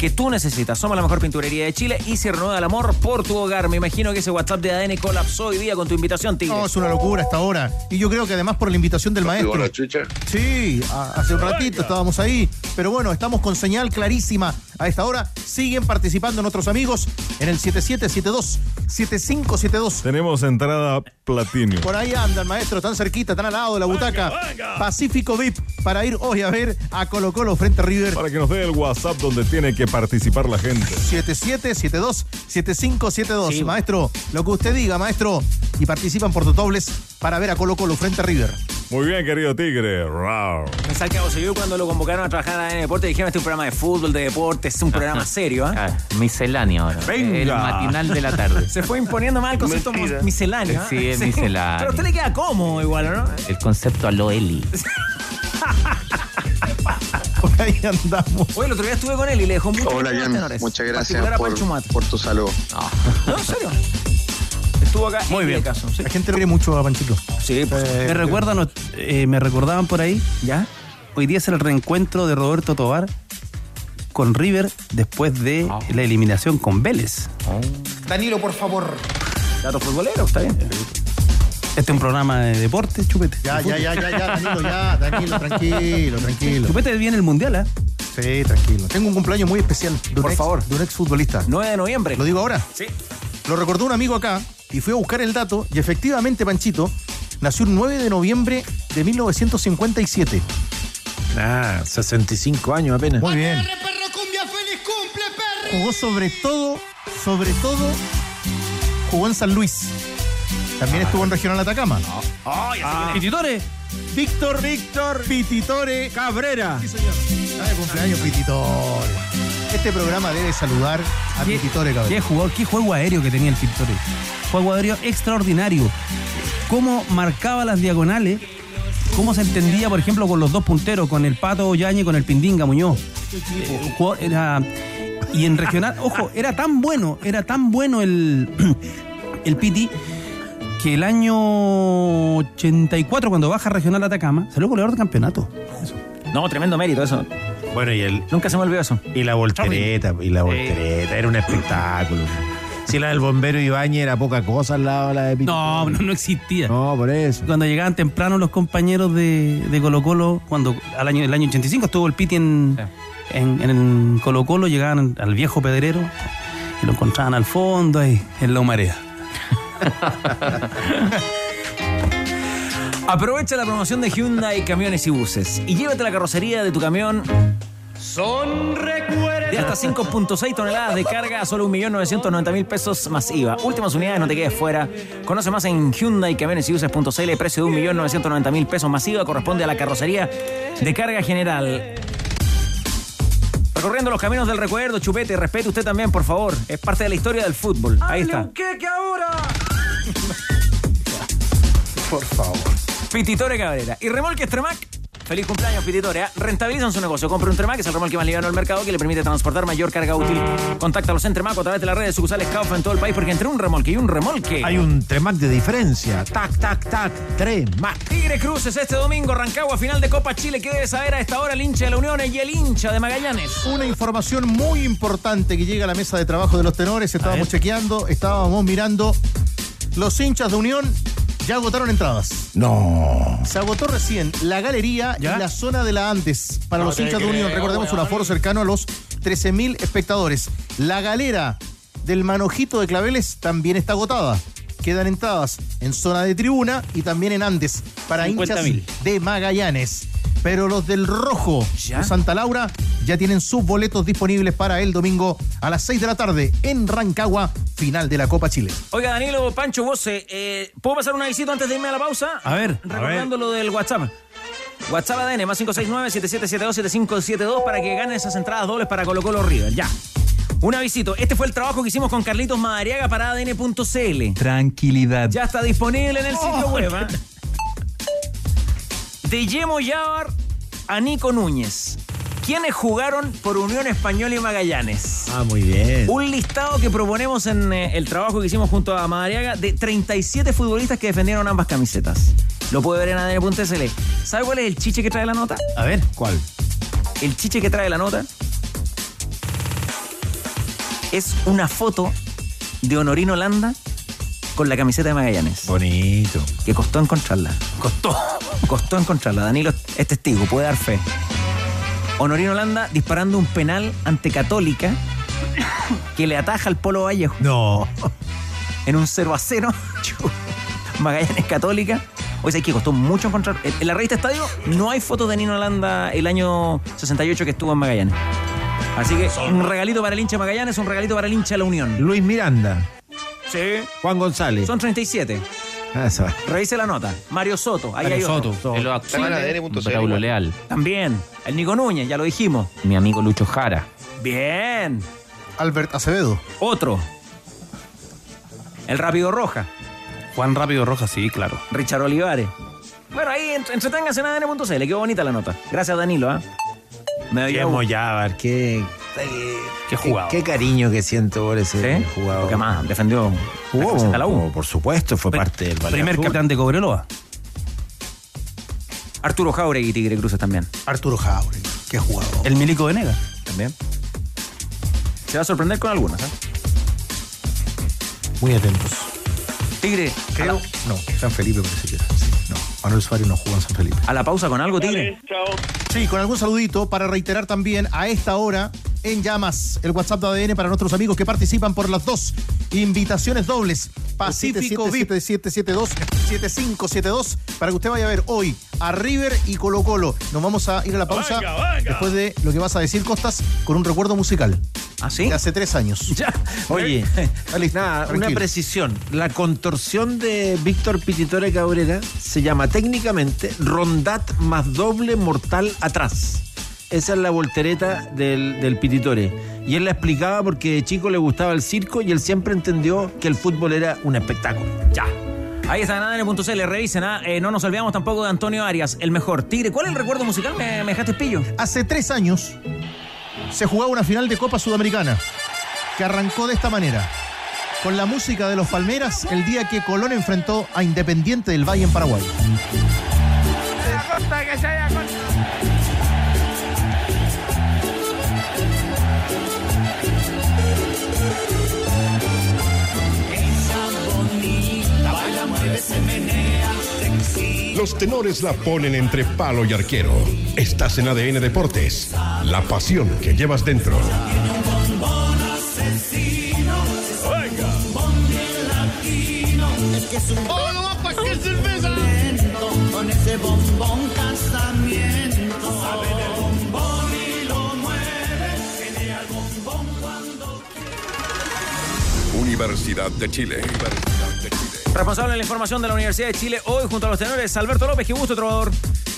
que tú necesitas. Somos la mejor pinturería de Chile. Easy renueva el amor por tu hogar. Me imagino que ese WhatsApp de ADN colapsó hoy día con tu invitación, Tigre. No, es una locura hasta ahora. Y yo creo que además por la invitación del maestro. Sí, hace un ratito estábamos ahí. Pero bueno, estamos con señal clarísima. A esta hora siguen participando nuestros amigos en el 7772-7572. Tenemos entrada platinio. Por ahí anda el maestro, tan cerquita, tan al lado de la butaca. Pacífico VIP para ir hoy a ver a Colo Colo frente a River. Para que nos dé el WhatsApp donde tiene que participar la gente. 7772-7572. Sí. Maestro, lo que usted diga, maestro. Y participan por dobles para ver a Colo Colo frente a River. Muy bien, querido Tigre. Rar. En Santiago Seguido cuando lo convocaron a trabajar en Deporte dijeron este es un programa de fútbol, de deportes, es un programa serio, ¿ah? Ah, misceláneo ahora. Venga. El matinal de la tarde. Se fue imponiendo más el concepto Mentira. misceláneo. ¿ah? Sí, es misceláneo. Pero a usted le queda cómodo igual, ¿no? El concepto a Loeli. Por ahí andamos. Hoy el otro día estuve con él y le dejó mucho Hola, Jan. Muchas gracias por, por tu saludo. No, en serio. Estuvo acá Muy en bien. caso. Sí, La gente lo quiere mucho a Panchito. sí pues, Me recuerdan, eh, me recordaban por ahí. ¿Ya? Hoy día es el reencuentro de Roberto Tobar con River después de la eliminación con Vélez. Danilo, por favor. Dato futbolero, está bien. Este es un programa de deporte, chupete. Ya, ya, ya, ya, ya, Danilo, ya, Danilo, tranquilo, tranquilo. Chupete viene el mundial, ¿ah? Sí, tranquilo. Tengo un cumpleaños muy especial. De Por ex- favor. De un exfutbolista. 9 de noviembre. ¿Lo digo ahora? Sí. Lo recordó un amigo acá y fui a buscar el dato y efectivamente, Panchito, nació un 9 de noviembre de 1957. Ah, 65 años apenas. Muy bien. Jugó sobre todo, sobre todo, jugó en San Luis. También estuvo en Regional Atacama. Oh, Ah. Pititore. Víctor, Víctor, Pititore Cabrera. Sí, señor. Está de cumpleaños Pititore. Este programa debe saludar a ¿Qué, Pititore Cabrera. qué jugador, qué juego aéreo que tenía el Pititore. Juego aéreo extraordinario. Cómo marcaba las diagonales. Cómo se entendía, por ejemplo, con los dos punteros, con el Pato Yañez y con el Pindinga Muñoz. Eh, jugador era- y en regional, ojo, era tan bueno, era tan bueno el, el Piti que el año 84, cuando baja regional Atacama, salió goleador de campeonato. No, tremendo mérito eso. Bueno, y el. Nunca se me olvidó eso. Y la voltereta, y la voltereta. Era un espectáculo. Si la del bombero Ibañez era poca cosa al lado de la de Pito. No, no, no existía. No, por eso. Cuando llegaban temprano los compañeros de, de Colo Colo, cuando al año, el año 85 estuvo el Piti en, en, en Colo Colo, llegaban al viejo pedrero y lo encontraban al fondo ahí, en la humareda. Aprovecha la promoción de Hyundai Camiones y Buses y llévate la carrocería de tu camión Son recuerdos. de hasta 5.6 toneladas de carga a solo 1.990.000 pesos más IVA. Últimas unidades, no te quedes fuera. Conoce más en Hyundai Camiones y Buses.cl. Precio de 1.990.000 pesos más IVA corresponde a la carrocería de carga general. Recorriendo los caminos del recuerdo, chupete, respete usted también, por favor. Es parte de la historia del fútbol. Ahí está. ¿Qué que ahora? Por favor. Pititore Cabrera. Y Remolque Tremac. Feliz cumpleaños, Pititore. ¿eh? Rentabilizan su negocio. Compre un Tremac, es el remolque más liviano del mercado que le permite transportar mayor carga útil. Contáctalos en Tremac a través de las redes de sucursales Kaufman en todo el país, porque entre un remolque y un remolque. Hay un Tremac de diferencia. Tac, tac, tac. Tremac. Tigre Cruces este domingo, Rancagua, final de Copa Chile. ¿Qué debe saber a esta hora el hincha de la Unión y el hincha de Magallanes? Una información muy importante que llega a la mesa de trabajo de los tenores. Estábamos chequeando, estábamos mirando. Los hinchas de Unión ya agotaron entradas. No. Se agotó recién la galería y la zona de la antes para No los hinchas de Unión. creo, Recordemos un aforo cercano a los 13.000 espectadores. La galera del Manojito de Claveles también está agotada. Quedan entradas en zona de tribuna y también en Andes para hinchas 50.000. de Magallanes. Pero los del Rojo de Santa Laura ya tienen sus boletos disponibles para el domingo a las 6 de la tarde en Rancagua, final de la Copa Chile. Oiga, Danilo, Pancho, vos, eh, eh, ¿puedo pasar una visita antes de irme a la pausa? A ver, Recordando lo del WhatsApp. WhatsApp ADN, más 569-7772-7572 para que ganen esas entradas dobles para Colo Colo River. Ya. Un avisito. Este fue el trabajo que hicimos con Carlitos Madariaga para ADN.cl. Tranquilidad. Ya está disponible en el sitio web. ¿ah? De Yemo Yavar a Nico Núñez. ¿Quiénes jugaron por Unión Española y Magallanes? Ah, muy bien. Un listado que proponemos en eh, el trabajo que hicimos junto a Madariaga de 37 futbolistas que defendieron ambas camisetas. Lo puede ver en ADN.sl. ¿Sabe cuál es el chiche que trae la nota? A ver. ¿Cuál? El chiche que trae la nota es una foto de Honorino Landa con la camiseta de Magallanes. Bonito. Que costó encontrarla. Costó. Costó encontrarla. Danilo es testigo, puede dar fe. Honorino Landa disparando un penal ante Católica que le ataja al Polo Vallejo. No. En un 0 a 0. Magallanes Católica. Oye, ¿sabes que costó mucho encontrar? En en la revista Estadio no hay fotos de Nino Landa el año 68 que estuvo en Magallanes. Así que un regalito para el hincha de Magallanes, un regalito para el hincha de la Unión. Luis Miranda. Sí. Juan González. Son 37. Eso. Revise la nota. Mario Soto. Ahí Mario hay otro. Soto. Actuales, ADN.cl Raúl. Leal. También. El Nico Núñez, ya lo dijimos. Mi amigo Lucho Jara. Bien. Albert Acevedo. Otro. El Rápido Roja. Juan Rápido Rojas, sí, claro. Richard Olivares. Bueno, ahí ent- entreténganse en ADN.cl. Quedó bonita la nota. Gracias, Danilo. ¿ah? Me Qué Moyávar, qué, Qué jugador. Qué cariño que siento por ese ¿Sí? jugador. Porque más defendió la Jugó, de la U. jugó, por supuesto, fue parte del Valle Primer Azul. capitán de Cobreloa. Arturo Jauregui y Tigre Cruces también. Arturo Jauregui. Qué jugador. El Milico Venegas. También. Se va a sorprender con algunas. ¿eh? Muy atentos. Tigre, Creo. No, San Felipe parece que era. Manuel Suárez no jugó en San Felipe. a la pausa con algo, Tigre. Sí, con algún saludito para reiterar también a esta hora en llamas el WhatsApp de ADN para nuestros amigos que participan por las dos invitaciones dobles. Pacífico VIP 7772 7572 para que usted vaya a ver hoy a River y Colo Colo. Nos vamos a ir a la pausa Venga, venga. después de lo que vas a decir, Costas, con un recuerdo musical. ¿Ah, sí? De hace tres años. Ya. Oye, nada, una precisión. La contorsión de Víctor Pititore Cabrera se llama técnicamente rondat más doble mortal atrás. Esa es la voltereta del, del Pititore. Y él la explicaba porque de chico le gustaba el circo y él siempre entendió que el fútbol era un espectáculo. Ya. Ahí está en ADN.cl, revisen. ah. Eh, no nos olvidamos tampoco de Antonio Arias, el mejor. Tigre, ¿cuál es el recuerdo musical? Me, me dejaste pillo. Hace tres años se jugaba una final de Copa Sudamericana que arrancó de esta manera. Con la música de los Palmeras el día que Colón enfrentó a Independiente del Valle en Paraguay. Los tenores la ponen entre palo y arquero. Estás en ADN Deportes. La pasión que llevas dentro. Es que es un bombón, ¿qué cerveza? Con ese bombón casamiento. Sabe de bombón y lo mueve. Tiene bombón cuando Universidad de Chile. Responsable de la información de la Universidad de Chile, hoy junto a los tenores, Alberto López. Qué gusto, trovador.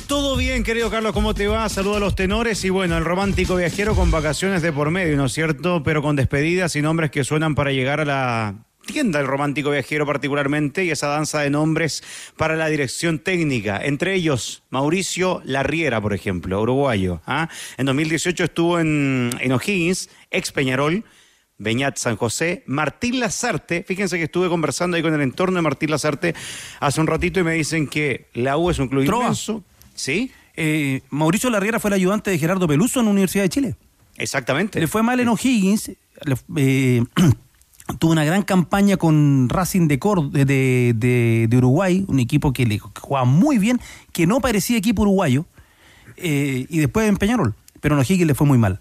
Todo bien, querido Carlos, ¿cómo te va? Saludo a los tenores y bueno, el romántico viajero con vacaciones de por medio, ¿no es cierto? Pero con despedidas y nombres que suenan para llegar a la tienda del romántico viajero particularmente y esa danza de nombres para la dirección técnica. Entre ellos, Mauricio Larriera, por ejemplo, uruguayo. ¿ah? En 2018 estuvo en, en O'Higgins, ex Peñarol. Beñat San José, Martín Lazarte, fíjense que estuve conversando ahí con el entorno de Martín Lazarte hace un ratito y me dicen que la U es un club Trova. inmenso. ¿Sí? Eh, Mauricio Larriera fue el ayudante de Gerardo Peluso en la Universidad de Chile. Exactamente. Le fue mal en O'Higgins. eh, tuvo una gran campaña con Racing de, Cor- de, de- de- de Uruguay, un equipo que, le, que jugaba muy bien, que no parecía equipo uruguayo. eh, y después en Peñarol. Pero en O'Higgins le fue muy mal.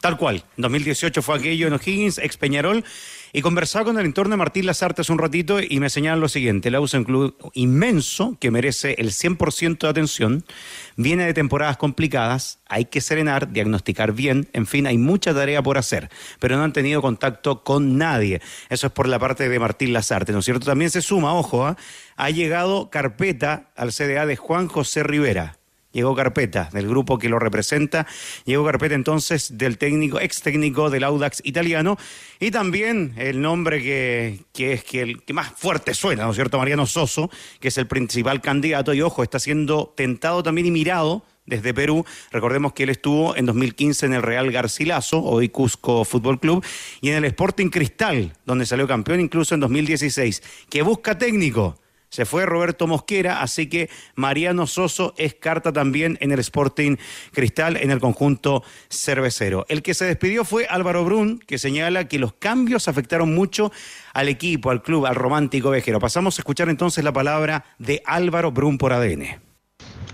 Tal cual. En 2018 fue aquello en O'Higgins, ex Peñarol. Y conversaba con el entorno de Martín Lazarte hace un ratito y me señalan lo siguiente. La es un club inmenso que merece el 100% de atención. Viene de temporadas complicadas. Hay que serenar, diagnosticar bien. En fin, hay mucha tarea por hacer. Pero no han tenido contacto con nadie. Eso es por la parte de Martín Lazarte, ¿no es cierto? También se suma, ojo, ¿ah? ha llegado carpeta al CDA de Juan José Rivera. Llegó carpeta del grupo que lo representa, llegó carpeta entonces del técnico, ex técnico del Audax italiano y también el nombre que, que es que el que más fuerte suena, ¿no es cierto? Mariano Soso, que es el principal candidato y ojo, está siendo tentado también y mirado desde Perú. Recordemos que él estuvo en 2015 en el Real Garcilaso, hoy Cusco Fútbol Club, y en el Sporting Cristal, donde salió campeón incluso en 2016, que busca técnico. Se fue Roberto Mosquera, así que Mariano Soso es carta también en el Sporting Cristal, en el conjunto cervecero. El que se despidió fue Álvaro Brun, que señala que los cambios afectaron mucho al equipo, al club, al romántico vejero. Pasamos a escuchar entonces la palabra de Álvaro Brun por ADN.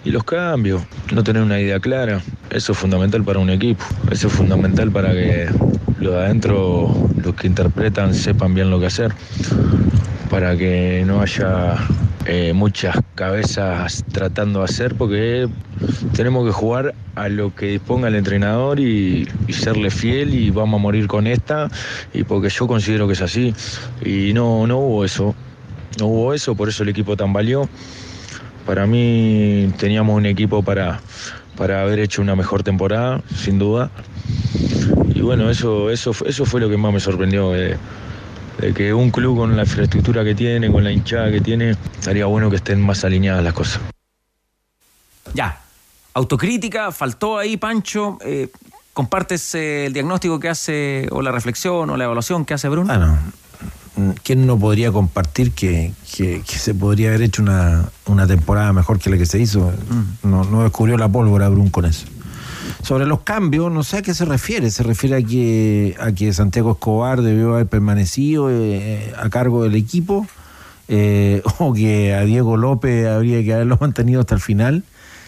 Y los cambios, no tener una idea clara, eso es fundamental para un equipo, eso es fundamental para que los de adentro, los que interpretan, sepan bien lo que hacer, para que no haya eh, muchas cabezas tratando de hacer, porque tenemos que jugar a lo que disponga el entrenador y, serle fiel y vamos a morir con esta, y porque yo considero que es así, y no, no hubo eso, no hubo eso, por eso el equipo tambaleó. Para mí teníamos un equipo para, para haber hecho una mejor temporada, sin duda. Y bueno, eso, eso, eso fue lo que más me sorprendió, de, de que un club con la infraestructura que tiene, con la hinchada que tiene, estaría bueno que estén más alineadas las cosas. Ya. Autocrítica, faltó ahí, Pancho. Eh, ¿Compartes eh, el diagnóstico que hace, o la reflexión, o la evaluación que hace Bruno? Bueno, ¿quién no podría compartir que, que- que se podría haber hecho una, una temporada mejor que la que se hizo? No, no descubrió la pólvora Brun con eso. Sobre los cambios, no sé a qué se refiere. Se refiere a que, a que Santiago Escobar debió haber permanecido eh, a cargo del equipo, eh, o que a Diego López habría que haberlo mantenido hasta el final,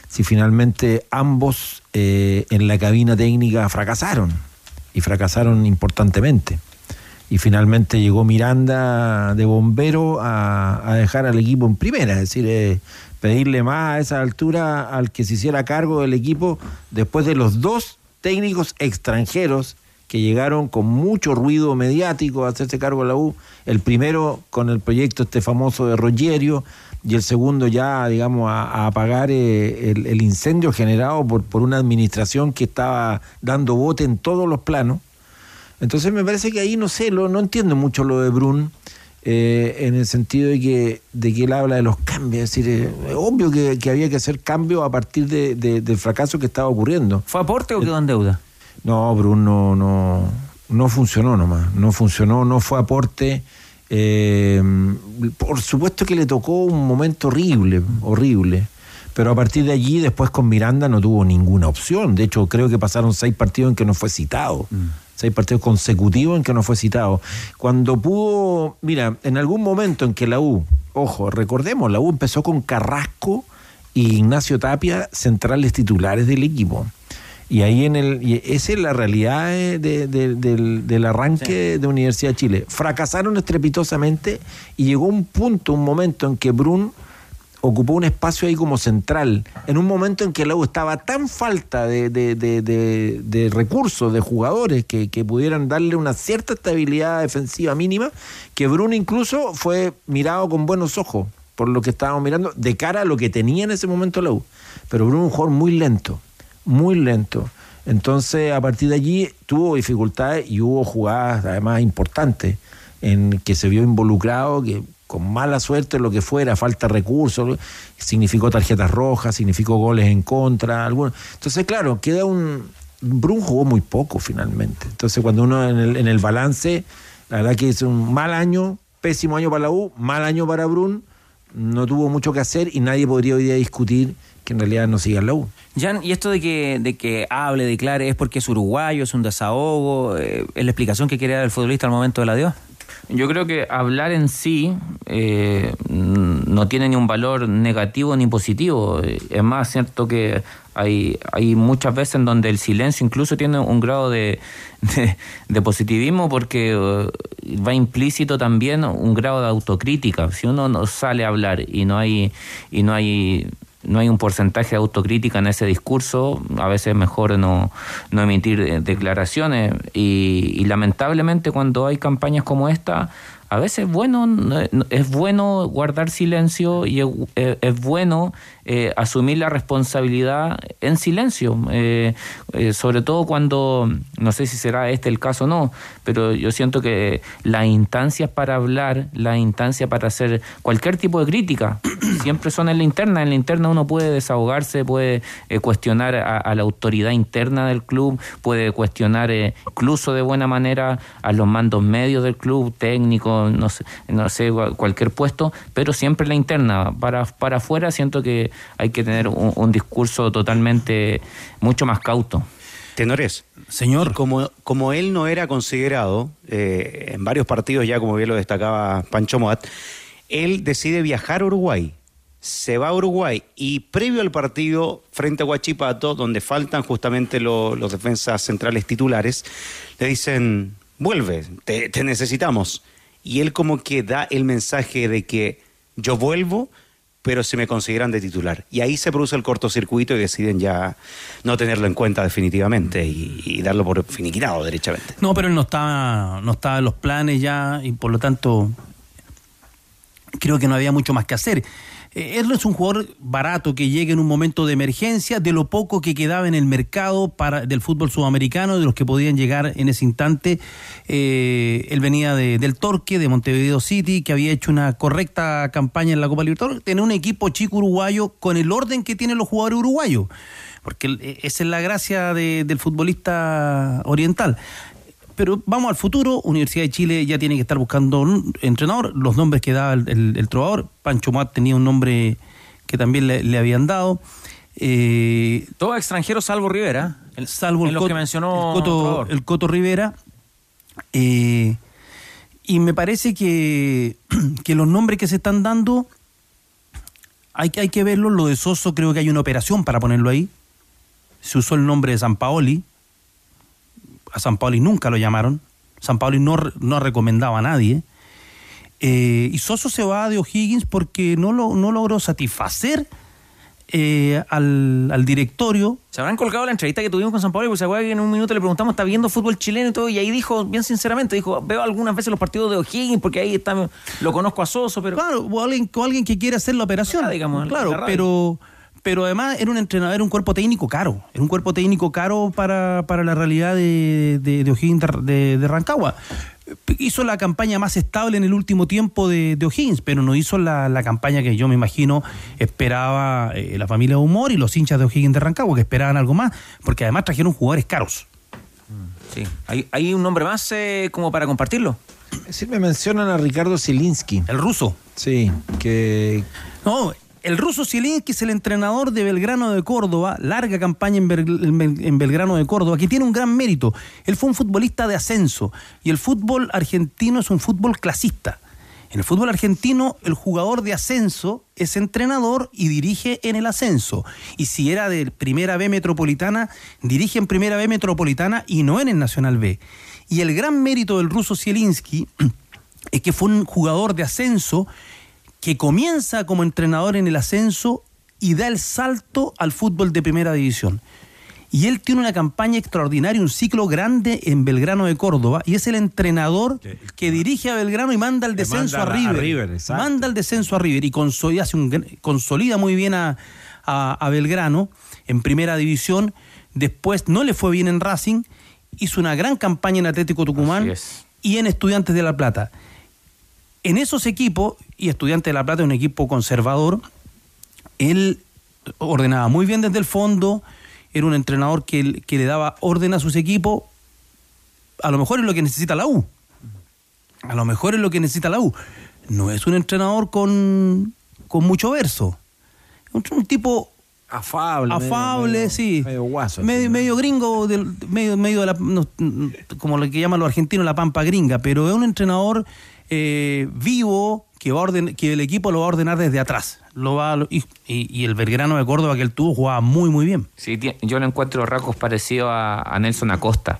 si finalmente ambos eh, en la cabina técnica fracasaron, y fracasaron importantemente. y finalmente llegó Miranda de bombero a, a dejar al equipo en primera, es decir, eh, pedirle más a esa altura al que se hiciera cargo del equipo después de los dos técnicos extranjeros que llegaron con mucho ruido mediático a hacerse cargo de la U, el primero con el proyecto este famoso de Rogerio y el segundo ya, digamos, a, apagar eh, el, el incendio generado por, por una administración que estaba dando bote en todos los planos. Entonces me parece que ahí no sé, lo, no entiendo mucho lo de Brun, eh, en el sentido de que, de que él habla de los cambios. Es decir, eh, es obvio que, que había que hacer cambios a partir de- de- del fracaso que estaba ocurriendo. ¿Fue aporte o quedó en deuda? No, Brun no, no, no funcionó nomás, no funcionó, no fue aporte. Eh, por supuesto que le tocó un momento horrible, horrible. Pero a partir de allí, después con Miranda no tuvo ninguna opción. De hecho, creo que pasaron seis partidos en que no fue citado. Seis partidos consecutivos en que no fue citado. Cuando pudo, mira, en algún momento en que la U, ojo, recordemos, la U empezó con Carrasco y Ignacio Tapia, centrales titulares del equipo. Y ahí en el. y esa es la realidad eh, de- de- del, del arranque de Universidad de Chile. Fracasaron estrepitosamente y llegó un punto, un momento en que Brun ocupó un espacio ahí como central, en un momento en que la U estaba tan falta de, de- de- recursos, de jugadores que, que pudieran darle una cierta estabilidad defensiva mínima, que Bruno incluso fue mirado con buenos ojos por lo que estábamos mirando, de cara a lo que tenía en ese momento la U. Pero Bruno un jugador muy lento, muy lento. Entonces, a partir de allí tuvo dificultades y hubo jugadas además importantes en que se vio involucrado, que con mala suerte, lo que fuera, falta recursos, significó tarjetas rojas, significó goles en contra, algunos. Entonces, claro, queda un. Brun jugó muy poco finalmente. Entonces, cuando uno en el, en el balance, la verdad que es un mal año, pésimo año para la U, mal año para Brun, no tuvo mucho que hacer y nadie podría hoy día discutir que en realidad no siga en la U. Jan, ¿y esto de que, de que hable, declare, es porque es uruguayo, es un desahogo? eh, ¿Es la explicación que quería dar el futbolista al momento del adiós? Yo creo que hablar en sí eh, no tiene ni un valor negativo ni positivo. Es más cierto que hay, hay muchas veces en donde el silencio incluso tiene un grado de, de, de positivismo porque eh, va implícito también un grado de autocrítica. Si uno no sale a hablar y no hay y no hay no hay un porcentaje de autocrítica en ese discurso, a veces es mejor no, no emitir eh, declaraciones y, y lamentablemente cuando hay campañas como esta, a veces es bueno, no- no- es bueno guardar silencio y es bueno eh, asumir la responsabilidad en silencio, eh, eh, sobre todo cuando, no sé si será este el caso o no, pero yo siento que las instancias para hablar, las instancias para hacer cualquier tipo de crítica, siempre son en la interna. En la interna uno puede desahogarse, puede eh, cuestionar a, a la autoridad interna del club, puede cuestionar eh, incluso de buena manera a los mandos medios del club, técnico, no sé, no sé cual- cualquier puesto, pero siempre en la interna. Para, para afuera siento que hay que tener un, un discurso totalmente mucho más cauto. Tenores. Señor. Como, como él no era considerado eh, en varios partidos, ya como bien lo destacaba Pancho Moat, él decide viajar a Uruguay. Se va a Uruguay y previo al partido frente a Huachipato, donde faltan justamente lo- los defensas centrales titulares, le dicen, vuelve, te, te necesitamos. Y él como que da el mensaje de que yo vuelvo, pero se me consideran de titular. Y ahí se produce el cortocircuito y deciden ya no tenerlo en cuenta definitivamente y, y darlo por finiquitado derechamente. No, pero él no estaba, no estaba en los planes ya y por lo tanto creo que no había mucho más que hacer. Eh, Él no es un jugador barato que llegue en un momento de emergencia, de lo poco que quedaba en el mercado para, del fútbol sudamericano, de los que podían llegar en ese instante. Eh, él venía de- del Torque, de Montevideo City, que había hecho una correcta campaña en la Copa Libertadores. Tiene un equipo chico uruguayo con el orden que tienen los jugadores uruguayos, porque eh, esa es la gracia de- del futbolista oriental. Pero vamos al futuro. Universidad de Chile ya tiene que estar buscando un entrenador. Los nombres que daba el, el- el trovador. Pancho Mat tenía un nombre que también le, le habían dado. Eh, Todo extranjero salvo Rivera. El, salvo el Coto, que mencionó el Coto, Trovador. el Coto Rivera. Eh, y me parece que, que los nombres que se están dando hay, que- hay que verlos. Lo de Soso creo que hay una operación para ponerlo ahí. Se usó el nombre de San Paoli. A San Paoli nunca lo llamaron. San Pablo no, no ha recomendado a nadie. Eh, y Soso se va de O'Higgins porque no, lo, no logró satisfacer eh, al, al directorio. Se habrán colgado la entrevista que tuvimos con San Pablo, porque se acuerda que en un minuto le preguntamos, ¿está viendo fútbol chileno y todo? Y ahí dijo, bien sinceramente, dijo, veo algunas veces los partidos de O'Higgins, porque ahí está, lo conozco a Soso, pero... Claro, o alguien, o alguien que quiere hacer la operación. Ah, digamos, claro, la pero, pero además era un entrenador, era un cuerpo técnico caro. Era un cuerpo técnico caro para, para la realidad de, de, de O'Higgins de, de- de Rancagua. Hizo la campaña más estable en el último tiempo de, de O'Higgins, pero no hizo la, la campaña que yo me imagino esperaba eh, la familia de Humor y los hinchas de O'Higgins de Rancagua, que esperaban algo más, porque además trajeron jugadores caros. Sí. ¿Hay, hay un nombre más eh, como para compartirlo? Sí, me mencionan a Ricardo Zielinski. El ruso. Sí, que... No, el ruso Zielinski es el entrenador de Belgrano de Córdoba, larga campaña en, Bel- en Bel- en Belgrano de Córdoba, que tiene un gran mérito. Él fue un futbolista de ascenso y el fútbol argentino es un fútbol clasista. En el fútbol argentino, el jugador de ascenso es entrenador y dirige en el ascenso. Y si era de Primera B Metropolitana, dirige en Primera B Metropolitana y no en el Nacional B. Y el gran mérito del ruso Zielinski es que fue un jugador de ascenso que comienza como entrenador en el ascenso y da el salto al fútbol de primera división. Y él tiene una campaña extraordinaria, un ciclo grande en Belgrano de Córdoba, y es el entrenador que dirige a Belgrano y manda el descenso manda a a River. Manda el descenso a River y consolida, hace un gran- consolida muy bien a, a- a Belgrano en primera división. Después no le fue bien en Racing, hizo una gran campaña en Atlético Tucumán y en Estudiantes de La Plata. En esos equipos, y Estudiantes de La Plata es un equipo conservador, él ordenaba muy bien desde el fondo, era un entrenador que, que le daba orden a sus equipos, a lo mejor es lo que necesita la U. A lo mejor es lo que necesita la U. No es un entrenador con, con mucho verso. Un, un tipo afable, afable, medio- sí. medio guaso, Medio, medio gringo, del, medio, medio de la, no, como lo que llaman los argentinos la pampa gringa, pero es un entrenador eh, vivo que va a orden, que el equipo lo va a ordenar desde atrás. Lo va a- y, el Belgrano de Córdoba que él tuvo jugaba muy muy bien. Sí, yo lo encuentro rasgos parecido a, a Nelson Acosta.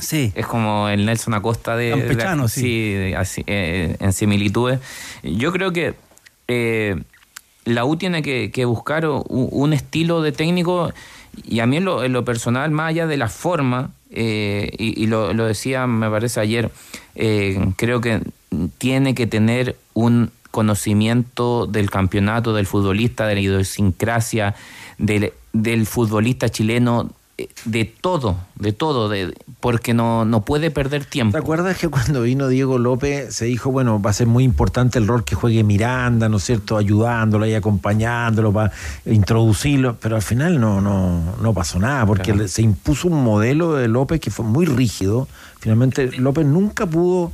Sí. Es como el Nelson Acosta de... Campechano, de- sí. de- así, eh, en similitudes. Yo creo que eh, la U tiene que, que buscar un estilo de técnico y a mí en lo, en lo personal, más allá de la forma, eh, y, y lo, lo decía me parece ayer, eh, creo que tiene que tener un conocimiento del campeonato, del futbolista, de la idiosincrasia, del, del futbolista chileno, eh, de todo, de todo, de, porque no, no puede perder tiempo. ¿Te acuerdas que cuando vino Diego López se dijo, bueno, va a ser muy importante el rol que juegue Miranda, ¿no es cierto? Ayudándolo y acompañándolo para introducirlo, pero al final no, no, no pasó nada, porque se impuso un modelo de López que fue muy rígido. Finalmente López nunca pudo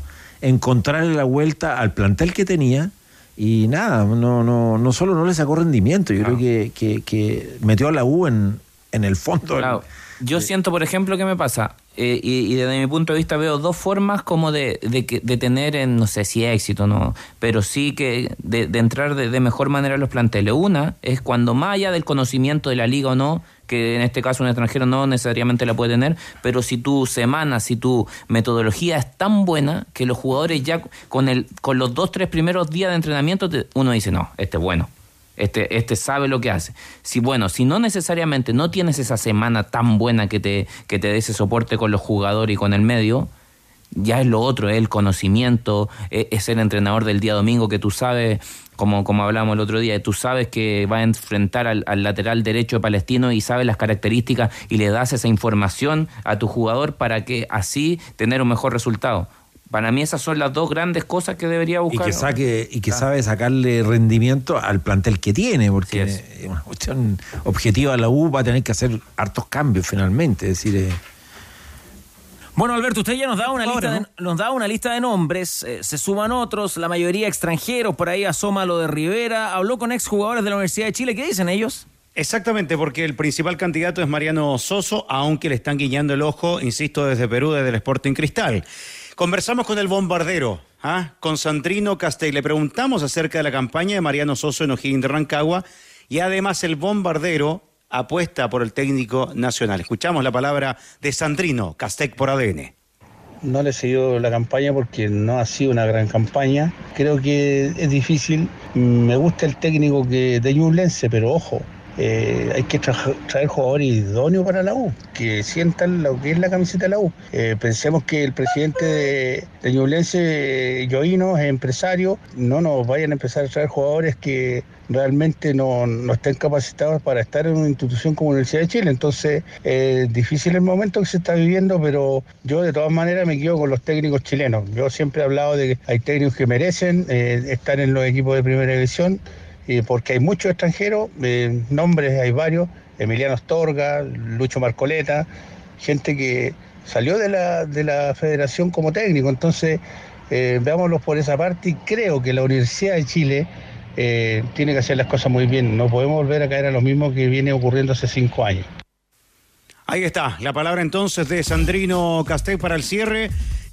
encontrarle la vuelta al plantel que tenía. Y nada, no, no, no solo no le sacó rendimiento, yo creo que, que- que metió a la U en, en el fondo. Claro. Yo siento, por ejemplo, ¿qué me pasa? Eh, y, y desde mi punto de vista veo dos formas como de, de, que- de tener, en, no sé si éxito, no, pero sí que de, de entrar de, de mejor manera a los planteles. Una es cuando más allá del conocimiento de la liga o no, que en este caso un extranjero no necesariamente la puede tener, pero si tu semana, si tu metodología es tan buena que los jugadores ya con, el, con los dos, tres primeros días de entrenamiento, te- uno dice, no, este es bueno. Este, este sabe lo que hace. Si bueno, si no necesariamente no tienes esa semana tan buena que te, que te dé ese soporte con los jugadores y con el medio, ya es lo otro, es el conocimiento, es, es el entrenador del día domingo que tú sabes, como, como hablábamos el otro día, tú sabes que va a enfrentar al, al lateral derecho palestino y sabes las características y le das esa información a tu jugador para que así tener un mejor resultado. Para mí esas son las dos grandes cosas que debería y buscar. que saque y que Claro. sabe sacarle rendimiento al plantel que tiene porque es una cuestión objetiva la U va a tener que hacer hartos cambios finalmente es decir eh, Bueno, Alberto, usted ya nos da una, lista, de, nos da una lista de nombres, eh, se suman otros, la mayoría extranjeros, por ahí asoma lo de Rivera, habló con exjugadores de la Universidad de Chile, ¿qué dicen ellos? Exactamente, porque el principal candidato es Mariano Soso, aunque le están guiñando el ojo, insisto, desde Perú, desde el Sporting Cristal. Conversamos con el bombardero, ¿ah? con Sandrino Castell. Le preguntamos acerca de la campaña de Mariano Soso en O'Higgins de Rancagua y además el bombardero apuesta por el técnico nacional. Escuchamos la palabra de Sandrino Castell por ADN. no le seguido la campaña porque no ha sido una gran campaña. Creo que es difícil. Me gusta el técnico que de Ñublense, pero ojo, eh, hay que tra- traer jugadores idóneos para la U, que sientan lo que es la camiseta de la U. Eh, pensemos que el presidente de, de Ñublense, eh, Yoino, es empresario, no nos vayan a empezar a traer jugadores que realmente no, no estén capacitados para estar en una institución como la Universidad de Chile. Entonces, es difícil el momento que se está viviendo, pero yo de todas maneras me quedo con los técnicos chilenos. Yo siempre he hablado de que hay técnicos que merecen eh, estar en los equipos de primera división eh, porque hay muchos extranjeros, eh, nombres hay varios, Emiliano Astorga, Lucho Marcoleta, gente que salió de la, de la federación como técnico, entonces eh, veámoslos por esa parte y creo que la Universidad de Chile eh, tiene que hacer las cosas muy bien, no podemos volver a caer a lo mismo que viene ocurriendo hace cinco años. Ahí está, la palabra entonces de Sandrino Castell para el cierre.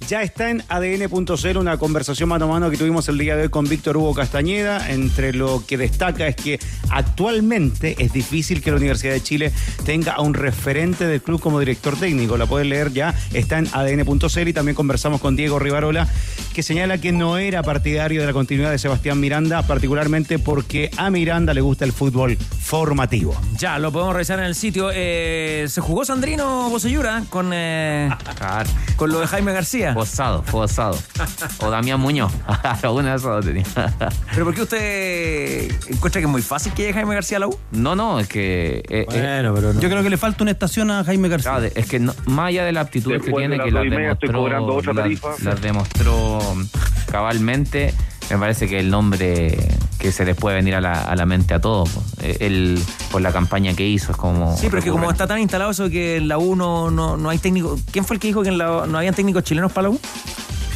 Ya está en ADN.0 una conversación mano a mano que tuvimos el día de hoy con Víctor Hugo Castañeda. Entre lo que destaca es que actualmente es difícil que la Universidad de Chile tenga a un referente del club como director técnico. La pueden leer ya, está en ADN.0 y también conversamos con Diego Rivarola que señala que no era partidario de la continuidad de Sebastián Miranda, particularmente porque a Miranda le gusta el fútbol formativo. Ya, lo podemos revisar en el sitio. Eh, ¿Se jugó Sandrino Bosellura con, eh, con lo de Jaime García? Fosado, Fosado. O Damián Muñoz. Alguna de esas dos tenía. ¿Pero por qué usted encuentra que es muy fácil que llegue Jaime García a la U? No, no, es que. eh, Bueno, pero Yo creo que le falta una estación a Jaime García. Claro, es que no- más allá de la aptitud que tiene, de las que la dos y media estoy demostró, las demostró cabalmente, me parece que el nombre que se les puede venir a la, a la mente a todos, po. Eh, el, por la campaña que hizo, es como... Sí, pero es que como está tan instalado eso de que en la U no, no, no hay técnico. ¿Quién fue el que dijo que en la, no habían técnicos chilenos para la U?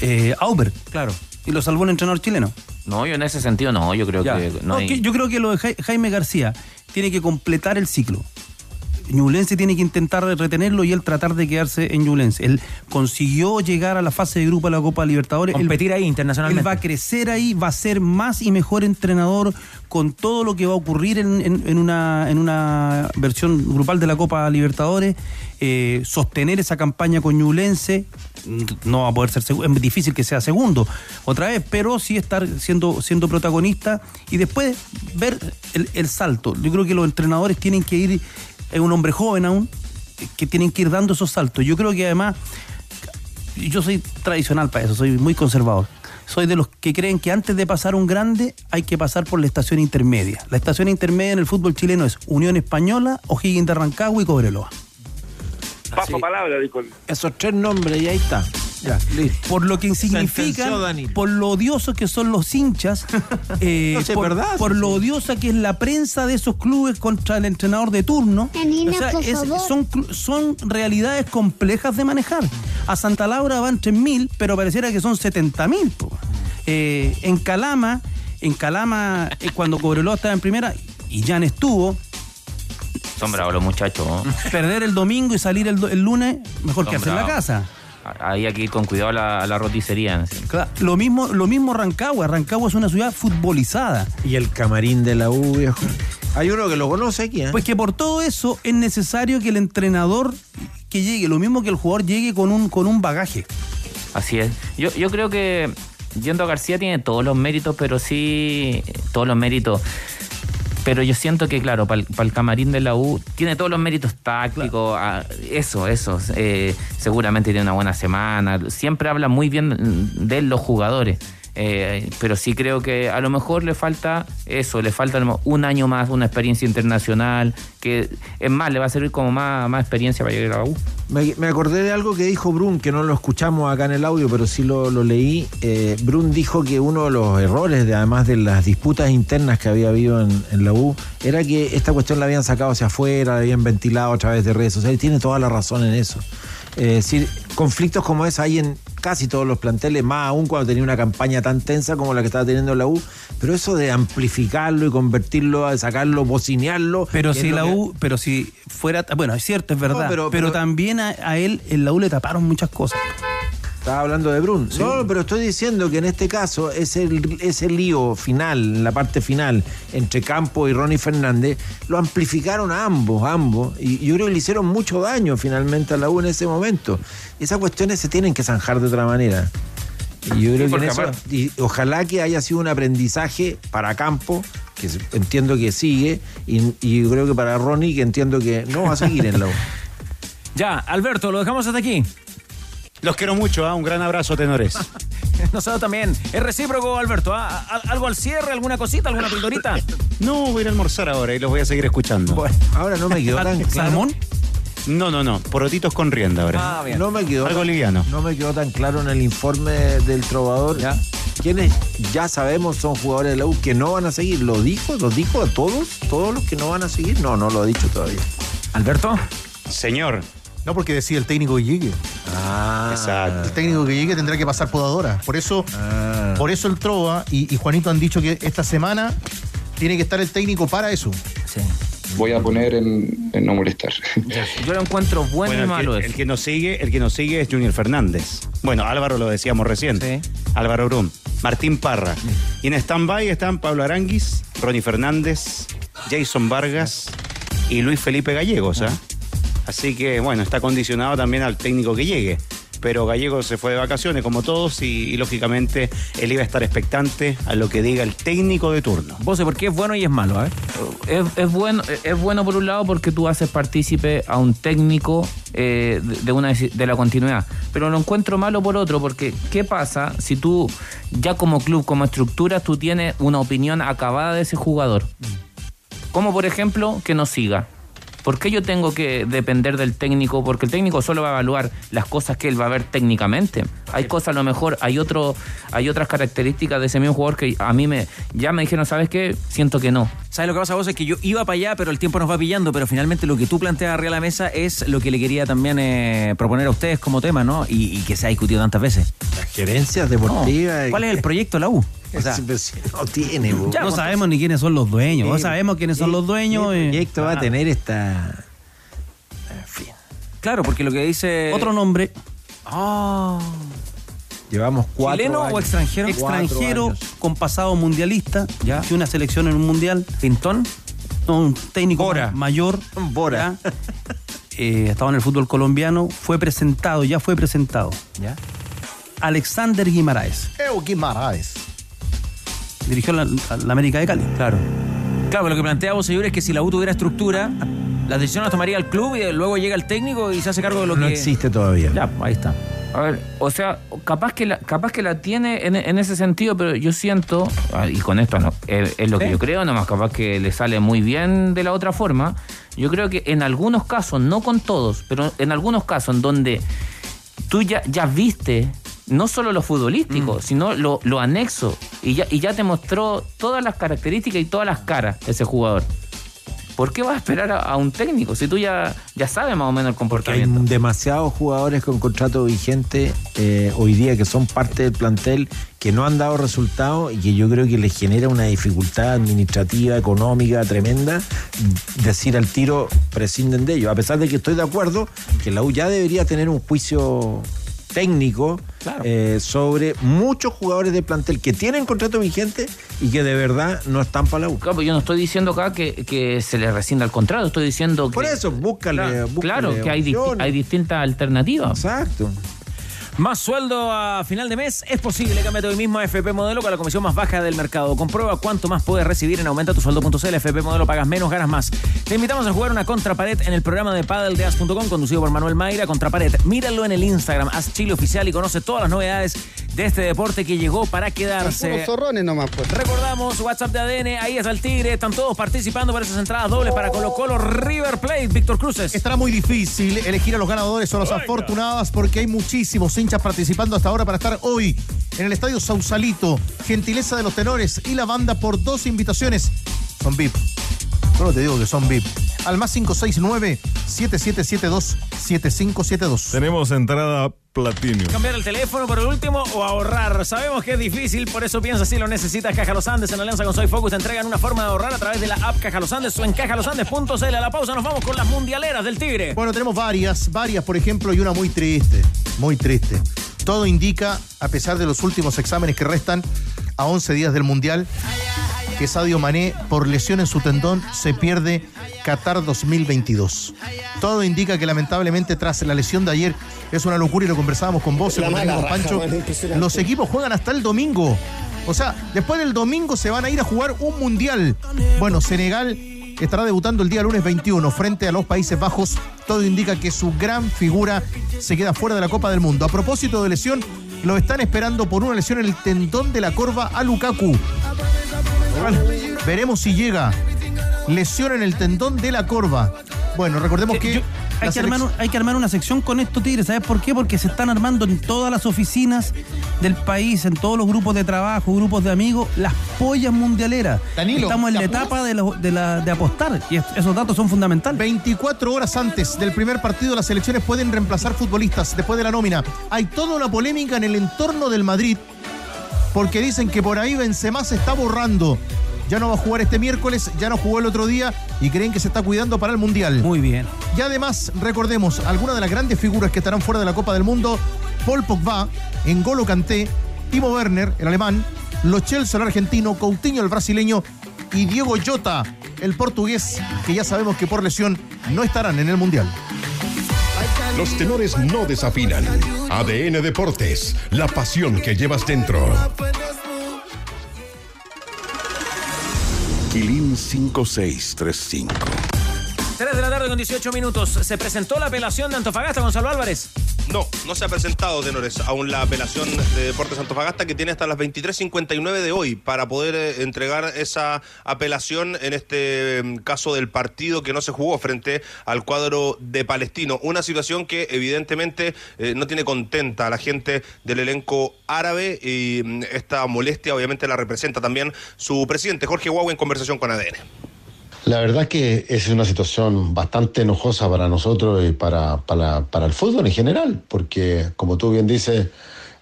Eh, Auber. Claro. Y lo salvó un entrenador chileno. No, yo en ese sentido no, yo creo Ya. que no No, hay... que- yo creo que lo de Jai- Jaime García tiene que completar el ciclo. Ñublense tiene que intentar retenerlo y él tratar de quedarse en Ñublense. Él consiguió llegar a la fase de grupo de la Copa Libertadores. Él- Competir ahí internacionalmente. Él va a crecer ahí, va a ser más y mejor entrenador con todo lo que va a ocurrir en, en- en una, en una versión grupal de la Copa Libertadores. eh, sostener esa campaña con Ñublense. No va a poder ser es difícil que sea segundo otra vez, pero sí estar siendo, siendo protagonista y después ver el, el salto. Yo creo que los entrenadores tienen que ir, es un hombre joven aún, que tienen que ir dando esos saltos. Yo creo que además yo soy tradicional para eso, soy muy conservador. Soy de los que creen que antes de pasar un grande hay que pasar por la estación intermedia. La estación intermedia en el fútbol chileno es Unión Española, O'Higgins de Rancagua y Cobreloa. Paso palabra, dijo. Esos tres nombres y ahí está. Ya, listo. Por lo que significa, por lo odiosos que son los hinchas, eh, No sé, por, ¿verdad? por lo odiosa que es la prensa de esos clubes contra el entrenador de turno. O sea, es- son, son realidades complejas de manejar. A Santa Laura van 3.000, pero pareciera que son 70.000. po. Eh, en Calama, en Calama, eh, cuando Cobreloa estaba en primera y Jan estuvo, Son bravos los muchachos. ¿no? perder el domingo y salir el, lunes, mejor Son que hacer la casa. Ahí hay que ir con cuidado a la, a la roticería. ¿sí? Claro, Lo mismo, lo mismo Rancagua. Rancagua es una ciudad futbolizada. Y el camarín de la U, viejo. Hay uno que lo conoce aquí, ¿eh? Pues que por todo eso es necesario que el entrenador que llegue, lo mismo que el jugador llegue con un, con un bagaje. Así es. Yo, yo creo que Yendo García tiene todos los méritos, pero sí, todos los méritos. Pero yo siento que, claro, para el, camarín de la U tiene todos los méritos tácticos, ah, eso, eso. eh, seguramente tiene una buena semana. Siempre habla muy bien de los jugadores. Eh, pero sí creo que a lo mejor le falta eso, le falta un año más, una experiencia internacional, que es más, le va a servir como más, más experiencia para llegar a la U. Me, me acordé de algo que dijo Brun, que no lo escuchamos acá en el audio, pero sí lo, lo leí. Eh, Brun dijo que uno de los errores, de, además de las disputas internas que había habido en, en la U, era que esta cuestión la habían sacado hacia afuera, la habían ventilado a través de redes sociales. Tiene toda la razón en eso. Es decir, conflictos como ese hay en casi todos los planteles, más aún cuando tenía una campaña tan tensa como la que estaba teniendo la U. Pero eso de amplificarlo y convertirlo, a sacarlo, bocinearlo. Pero si es la que- U, pero si fuera, bueno, es cierto, es verdad, No, pero, pero- pero- también a, a él en la U le taparon muchas cosas. Estaba hablando de Brun. No, pero estoy diciendo que en este caso ese, ese lío final, la parte final, entre Campo y Ronnie Fernández, lo amplificaron a ambos, ambos. Y yo creo que le hicieron mucho daño finalmente a la U en ese momento. Esas cuestiones se tienen que zanjar de otra manera. Y yo creo que en eso- y ojalá que haya sido un aprendizaje para Campo, que entiendo que sigue, y, y yo creo que para Ronnie, que entiendo que no va a seguir en la U. Ya, Alberto, lo dejamos hasta aquí. Los quiero mucho, ¿ah? un gran abrazo, tenores. Nosotros también. Es recíproco, Alberto. ¿ah? ¿Al- ¿Algo al cierre? ¿Alguna cosita? ¿Alguna pildorita? No, voy a ir a almorzar ahora y los voy a seguir escuchando. ahora no me quedó tan claro. No, no, no. Porotitos con rienda ahora. Ah, No me quedó Algo tan- liviano. No me quedó tan claro en el informe del trovador. ¿Quiénes ya sabemos son jugadores de la U que no van a seguir? ¿Lo dijo? ¿Lo dijo a todos? ¿Todos los que no van a seguir? No, no lo ha dicho todavía. Alberto. Señor. No, porque decía el técnico que llegue. Ah, Exacto. El técnico que llegue tendrá que pasar podadora. Por eso, Ah. por eso el Trova y, y Juanito han dicho que esta semana tiene que estar el técnico para eso. Sí. Voy a poner en, en no molestar. Yo lo encuentro bueno, y el, malo que, eso. el que nos sigue, el que nos sigue es Junior Fernández. Bueno, Álvaro lo decíamos recién. Álvaro Brum, Martín Parra. Y en stand-by están Pablo Aranguis, Ronnie Fernández, Jason Vargas y Luis Felipe Gallegos. ¿ah? Así que, bueno, está condicionado también al técnico que llegue. Pero Gallegos se fue de vacaciones como todos y, y, lógicamente él iba a estar expectante a lo que diga el técnico de turno. Vos sé por qué es bueno y es malo, ¿eh? Es, es bueno, es bueno por un lado porque tú haces partícipe a un técnico eh, de, una, de la continuidad. Pero lo encuentro malo por otro, porque ¿qué pasa si tú, ya como club, como estructura, tú tienes una opinión acabada de ese jugador? Como por ejemplo, que no siga. ¿Por qué yo tengo que depender del técnico? Porque el técnico solo va a evaluar las cosas que él va a ver técnicamente. Hay cosas, a lo mejor, hay otro, hay otras características de ese mismo jugador que a mí me, ya me dijeron, ¿sabes qué? Siento que no. ¿Sabes lo que pasa vos? Es que yo iba para allá, pero el tiempo nos va pillando. Pero finalmente lo que tú planteas arriba de la mesa es lo que le quería también eh, proponer a ustedes como tema, ¿no? Y, y que se ha discutido tantas veces. Las gerencias deportivas. No. ¿Cuál es el proyecto la U? O sea, no tiene, bo. no sabemos ni quiénes son los dueños. No sabemos quiénes son ¿qué- los dueños. qué eh. proyecto va a tener esta. Claro, porque lo que dice. Otro nombre. Ah. Llevamos cuatro. ¿Chileno o extranjero? Extranjero años. con pasado mundialista. Ya. Que una selección en un mundial. ¿Pintón? No, un técnico Bora. mayor. Bora. ya. Eh, estaba en el fútbol colombiano. Fue presentado, ya fue presentado. ¿Ya? Alexander Guimaraes. Eo Guimaraes. Dirigió la, la América de Cali. Claro. Claro, lo que plantea vos, señor, es que si la U tuviera estructura, las decisiones las tomaría el club y luego llega el técnico y se hace cargo de lo No que. existe todavía. Ya, ahí está. A ver, o sea, capaz que la, capaz que la tiene en, en ese sentido, pero yo siento, ah, y con esto no, es, es lo que yo creo, nomás capaz que le sale muy bien de la otra forma. Yo creo que en algunos casos, no con todos, pero en algunos casos en donde tú ya, ya viste no solo lo futbolístico, sino lo, lo anexo, y ya, y ya te mostró todas las características y todas las caras de ese jugador. ¿Por qué vas a esperar a, a un técnico si tú ya, ya sabes más o menos el Hay comportamiento? demasiados jugadores con contrato vigente eh, hoy día que son parte del plantel que no han dado resultados y que yo creo que les genera una dificultad administrativa, económica tremenda decir al tiro prescinden de ellos. A pesar de que estoy de acuerdo que la U ya debería tener un juicio técnico eh, sobre muchos jugadores de plantel que tienen contrato vigente y que de verdad no están para la U. Claro, pues yo no estoy diciendo acá que, que se le rescinda el contrato, estoy diciendo que... Por eso, búscale, Claro, búscale claro, que hay, hay distintas alternativas. Exacto. Más sueldo a final de mes es posible. Cámbiate hoy mismo a FP Modelo con la comisión más baja del mercado. Comprueba cuánto más puedes recibir en aumentatusueldo.cl. FP Modelo pagas menos, ganas más. Te invitamos a jugar una contrapared en el programa de Padel de As.com conducido por Manuel Mayra. Contrapared, míralo en el Instagram, As Chile Oficial y conoce todas las novedades de este deporte que llegó para quedarse. Puros zorrones nomás, pues. Recordamos, WhatsApp de ADN, ahí está el Tigre. Están todos participando por esas entradas dobles para Colo Colo River Plate. Víctor Cruces. Estará muy difícil elegir a los ganadores o los afortunados porque hay muchísimos participando hasta ahora para estar hoy en el Estadio Sausalito. Gentileza de los tenores y la banda por dos invitaciones. Son VIP. Solo te digo que son VIP. Al más 569-7772-7572. Tenemos entrada Platinum. Cambiar el teléfono por el último o ahorrar. Sabemos que es difícil, por eso piensa si lo necesitas. Caja Los Andes en alianza con Soy Focus te entregan una forma de ahorrar a través de la app Caja Los Andes o en cajalosandes.cl. A la pausa nos vamos con las mundialeras del Tigre. Bueno, tenemos varias, varias, por ejemplo, y una muy triste, muy triste. Todo indica, a pesar de los últimos exámenes que restan a 11 días del Mundial, que Sadio Mané, por lesión en su tendón, se pierde Qatar 2022. Todo indica que lamentablemente tras la lesión de ayer, es una locura y lo conversábamos con vos, La con mala raja, Pancho, man, los equipos juegan hasta el domingo. O sea, después del domingo se van a ir a jugar un mundial. Bueno, Senegal estará debutando el día lunes 21 frente a los Países Bajos. Todo indica que su gran figura se queda fuera de la Copa del Mundo. A propósito de lesión, lo están esperando por una lesión en el tendón de la corva a Lukaku. Veremos si llega. Lesión en el tendón de la corva. Bueno, recordemos que. Hay la que, armar, hay que armar una sección con esto, Tigre. ¿Sabes por qué? Porque se están armando en todas las oficinas del país, en todos los grupos de trabajo, grupos de amigos, las pollas mundialeras. Danilo, Estamos en la ¿te etapa de, la- de la- de apostar y es- esos datos son fundamentales. 24 horas antes del primer partido, las selecciones pueden reemplazar futbolistas después de la nómina. Hay toda una polémica en el entorno del Madrid porque dicen que por ahí Benzema se está borrando. Ya no va a jugar este miércoles, ya no jugó el otro día y creen que se está cuidando para el Mundial. Muy bien. Y además, recordemos, algunas de las grandes figuras que estarán fuera de la Copa del Mundo, Paul Pogba, Engolo Kanté, Timo Werner, el alemán, Lo Celso, el argentino, Coutinho, el brasileño y Diego Jota, el portugués, que ya sabemos que por lesión no estarán en el Mundial. Los tenores no desafinan. ADN Deportes, la pasión que llevas dentro. Quilín 5635. 3 de la tarde con 18 minutos. Se presentó la apelación de Antofagasta, Gonzalo Álvarez. No, no se ha presentado, tenores, aún la apelación de Deportes Antofagasta que tiene hasta las 23.59 de hoy para poder eh, entregar esa apelación en este mm, caso del partido que no se jugó frente al cuadro de Palestino. Una situación que evidentemente eh, no tiene contenta a la gente del elenco árabe y mm, esta molestia obviamente la representa también su presidente Jorge Guau en conversación con ADN. La verdad que es una situación bastante enojosa para nosotros y para, para, para el fútbol en general, porque como tú bien dices,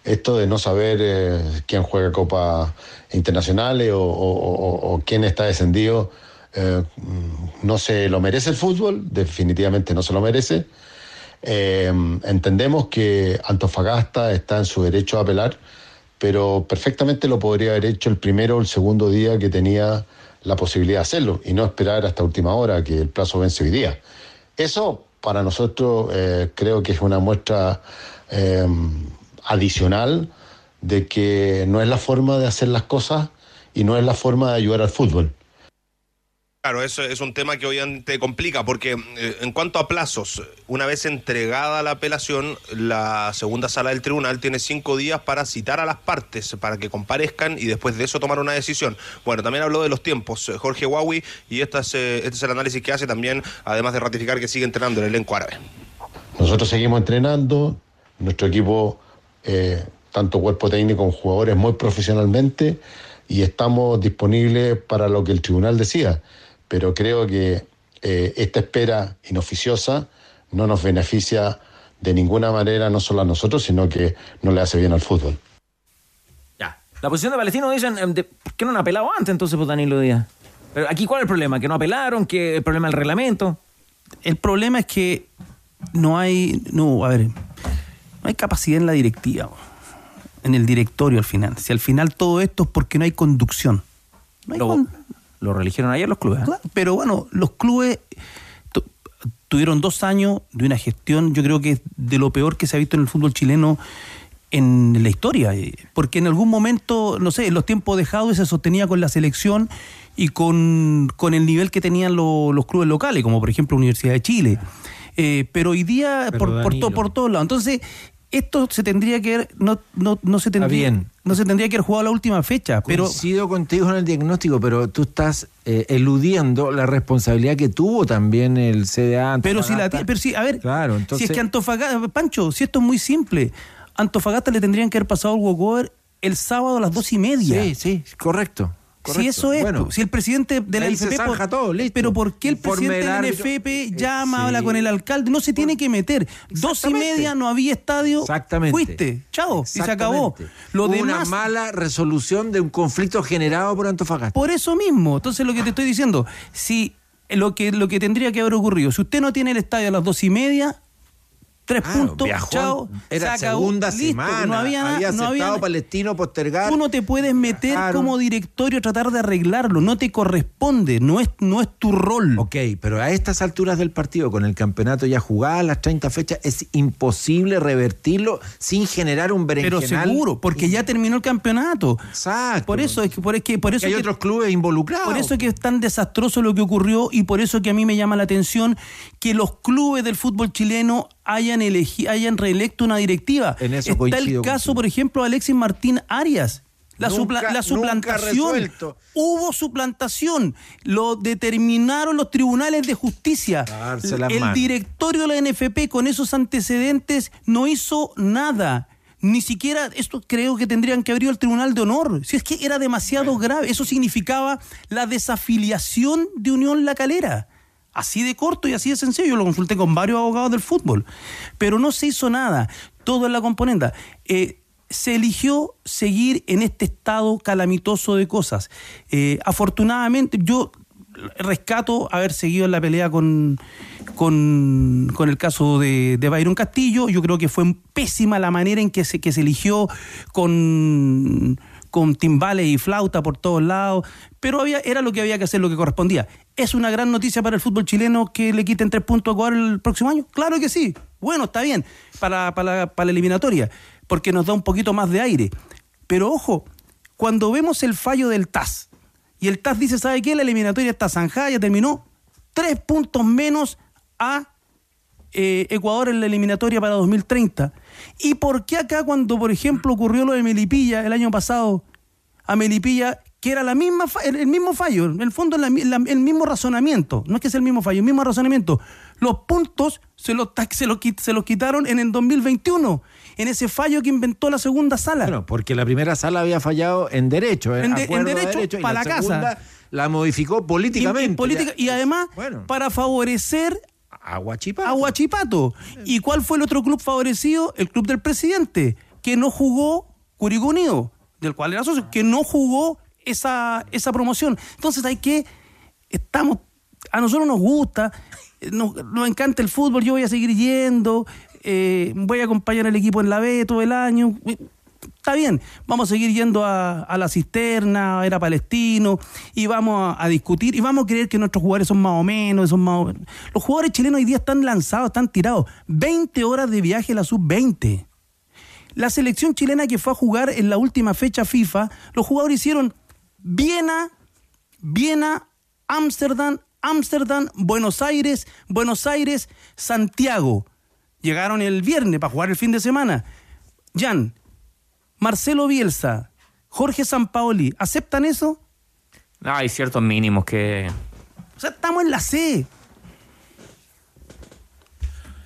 esto de no saber eh, quién juega Copas Internacionales o, quién está descendido, eh, no se lo merece el fútbol, definitivamente no se lo merece. Eh, entendemos que Antofagasta está en su derecho a apelar, pero perfectamente lo podría haber hecho el primero o el segundo día que tenía la posibilidad de hacerlo y no esperar hasta última hora que el plazo vence hoy día. Eso para nosotros eh, creo que es una muestra eh, adicional de que no es la forma de hacer las cosas y no es la forma de ayudar al fútbol. Claro, es un tema que obviamente complica porque eh, en cuanto a plazos, una vez entregada la apelación, la segunda sala del tribunal tiene cinco días para citar a las partes, para que comparezcan y después de eso tomar una decisión. Bueno, también habló de los tiempos eh, Jorge Huawei y esta es, eh, este es el análisis que hace también, además de ratificar que sigue entrenando el elenco árabe. Nosotros seguimos entrenando, nuestro equipo, tanto cuerpo técnico como jugadores, muy profesionalmente y estamos disponibles para lo que el tribunal decida. Pero creo que eh, esta espera inoficiosa no nos beneficia de ninguna manera, no solo a nosotros, sino que no le hace bien al fútbol. La posición de Palestino dicen, em, de- ¿por qué no han apelado antes entonces, pues, Danilo Díaz? Pero aquí, ¿cuál es el problema? ¿Que no apelaron? ¿Que el problema del reglamento? El problema es que no hay, no, a ver, no hay capacidad en la directiva, en el directorio al final. Si al final todo esto es porque no hay conducción. No hay Lo, con- lo religieron ayer los clubes. ¿eh? Claro, Pero bueno, los clubes tu- tuvieron dos años de una gestión, yo creo que es de lo peor que se ha visto en el fútbol chileno en la historia. eh, Porque en algún momento, no sé, en los tiempos de Jadwe se sostenía con la selección y con, con el nivel que tenían lo- los clubes locales, como por ejemplo Universidad de Chile. Eh, pero hoy día, Pero por, por, to- por todos lados. Entonces, esto se tendría que haber- no, no, no se tendría, bien. no se tendría que haber jugado la última fecha. Pero Coincido contigo en el diagnóstico, pero tú estás eh, eludiendo la responsabilidad que tuvo también el CDA. Pero si la Antofagasta. pero si, a ver, Claro, entonces. si es que Antofagasta, Pancho, si esto es muy simple, Antofagasta le tendrían que haber pasado el walkover el sábado a las dos y media. Sí, sí, correcto. Si eso es, Bueno, si el presidente de la NFP, zanja todo, listo. pero ¿por qué el Informe presidente del de la. NFP llama, sí. habla con el alcalde? No se tiene que meter. Dos y media no había estadio. Exactamente. Fuiste, chao, y se acabó. Lo Hubo demás, una mala resolución de un conflicto generado por Antofagasta. Por eso mismo. Entonces, lo que te estoy diciendo, si lo que, lo que tendría que haber ocurrido, si usted no tiene el estadio a las dos y media, Tres Claro, puntos, viajó, chao. Era se acabó, segunda listo, semana. No había nada, había no había aceptado nada. Palestino postergar. Tú no te puedes meter como directorio a tratar de arreglarlo, no te corresponde, no es, no es tu rol. Ok, pero a estas alturas del partido, con el campeonato ya jugado las 30 fechas, es imposible revertirlo sin generar un Pero berenjenal. seguro, porque ya terminó el campeonato. Exacto. Por eso es que por, es que, por eso hay que- otros clubes involucrados. Por eso que es tan desastroso lo que ocurrió y por eso que a mí me llama la atención que los clubes del fútbol chileno hayan elegi- hayan reelecto una directiva. En eso Está coincido el caso, por ejemplo, de Alexis Martín Arias. La, Nunca- supla- la suplantación. Hubo suplantación. Lo determinaron los tribunales de justicia. El manos. directorio de la NFP con esos antecedentes no hizo nada. Ni siquiera, esto creo que tendrían que abrir el Tribunal de Honor. Si es que era demasiado grave. Eso significaba la desafiliación de Unión La Calera. Así de corto y así de sencillo. Yo lo consulté con varios abogados del fútbol. Pero no se hizo nada. Todo en la componenda. Eh, se eligió seguir en este estado calamitoso de cosas. Eh, afortunadamente, yo rescato haber seguido en la pelea con, con, el caso de, de Byron Castillo. Yo creo que fue pésima la manera en que se, que se eligió con, con timbales y flauta por todos lados, pero había, era lo que había que hacer, lo que correspondía. ¿Es una gran noticia para el fútbol chileno que le quiten tres puntos a Ecuador el próximo año? Claro que sí. Bueno, está bien para, para, para la eliminatoria, porque nos da un poquito más de aire. Pero ojo, cuando vemos el fallo del TAS, y el TAS dice, ¿sabe qué? La eliminatoria está zanjada, ya terminó, tres puntos menos a eh, Ecuador en la eliminatoria para 2030. ¿Y por qué acá cuando, por ejemplo, ocurrió lo de Melipilla el año pasado, a Melipilla, que era la misma el, el mismo fallo, en el fondo la mi- la- el mismo razonamiento, no es que sea el mismo fallo, el mismo razonamiento, los puntos se los, se los, se los quitaron en el 2021, en ese fallo que inventó la segunda sala. Bueno, porque la primera sala había fallado en derecho, en, En de- en acuerdo de derecho y pa' la casa. La modificó políticamente. Y- y política- y además, para favorecer a Huachipato. a Huachipato. ¿Y cuál fue el otro club favorecido? El club del presidente, que no jugó Curicó Unido, del cual era socio, que no jugó esa, esa promoción. Entonces hay que, estamos, a nosotros nos gusta, nos, nos encanta el fútbol, yo voy a seguir yendo, eh, voy a acompañar al equipo en la B todo el año. Está bien, vamos a seguir yendo a, la cisterna, a ver a Palestino, y vamos a, a discutir, y vamos a creer que nuestros jugadores son más o menos, son más o menos. Los jugadores chilenos hoy día están lanzados, están tirados. 20 horas de viaje a la sub-20. La selección chilena que fue a jugar en la última fecha FIFA, los jugadores hicieron Viena, Viena, Ámsterdam, Ámsterdam, Buenos Aires, Buenos Aires, Santiago. Llegaron el viernes para jugar el fin de semana. Jan, Marcelo Bielsa, Jorge Sampaoli, ¿aceptan eso? No, hay ciertos mínimos que. O sea, estamos en la C.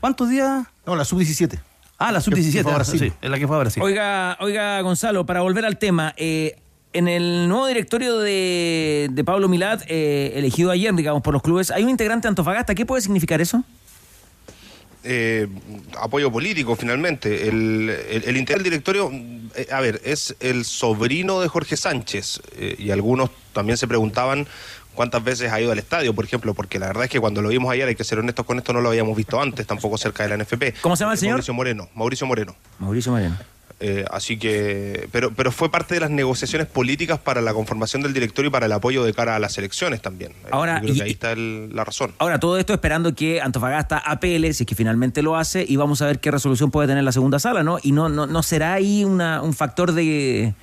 ¿Cuántos días? No, la sub-17. Ah, la Que sub-17. fue a ah, sí, es la que fue a Brasil. Oiga, oiga, Gonzalo, para volver al tema, eh, en el nuevo directorio de, de Pablo Milad, eh, elegido ayer, digamos, por los clubes, hay un integrante de Antofagasta. ¿Qué puede significar eso? Eh, apoyo político finalmente. El, el, el interior del directorio, eh, a ver, es el sobrino de Jorge Sánchez eh, y algunos también se preguntaban cuántas veces ha ido al estadio, por ejemplo, porque la verdad es que cuando lo vimos ayer, hay que ser honestos con esto, no lo habíamos visto antes, tampoco cerca de la NFP. ¿Cómo se llama el señor? Mauricio Moreno. Mauricio Moreno. Mauricio Moreno. Eh, así que, pero, pero fue parte de las negociaciones políticas para la conformación del directorio y para el apoyo de cara a las elecciones también. Eh, Ahora, yo creo y- que ahí está el- la razón. Ahora, todo esto esperando que Antofagasta apele, si es que finalmente lo hace, y vamos a ver qué resolución puede tener la segunda sala, ¿no? Y no, no, no será ahí una, un factor de,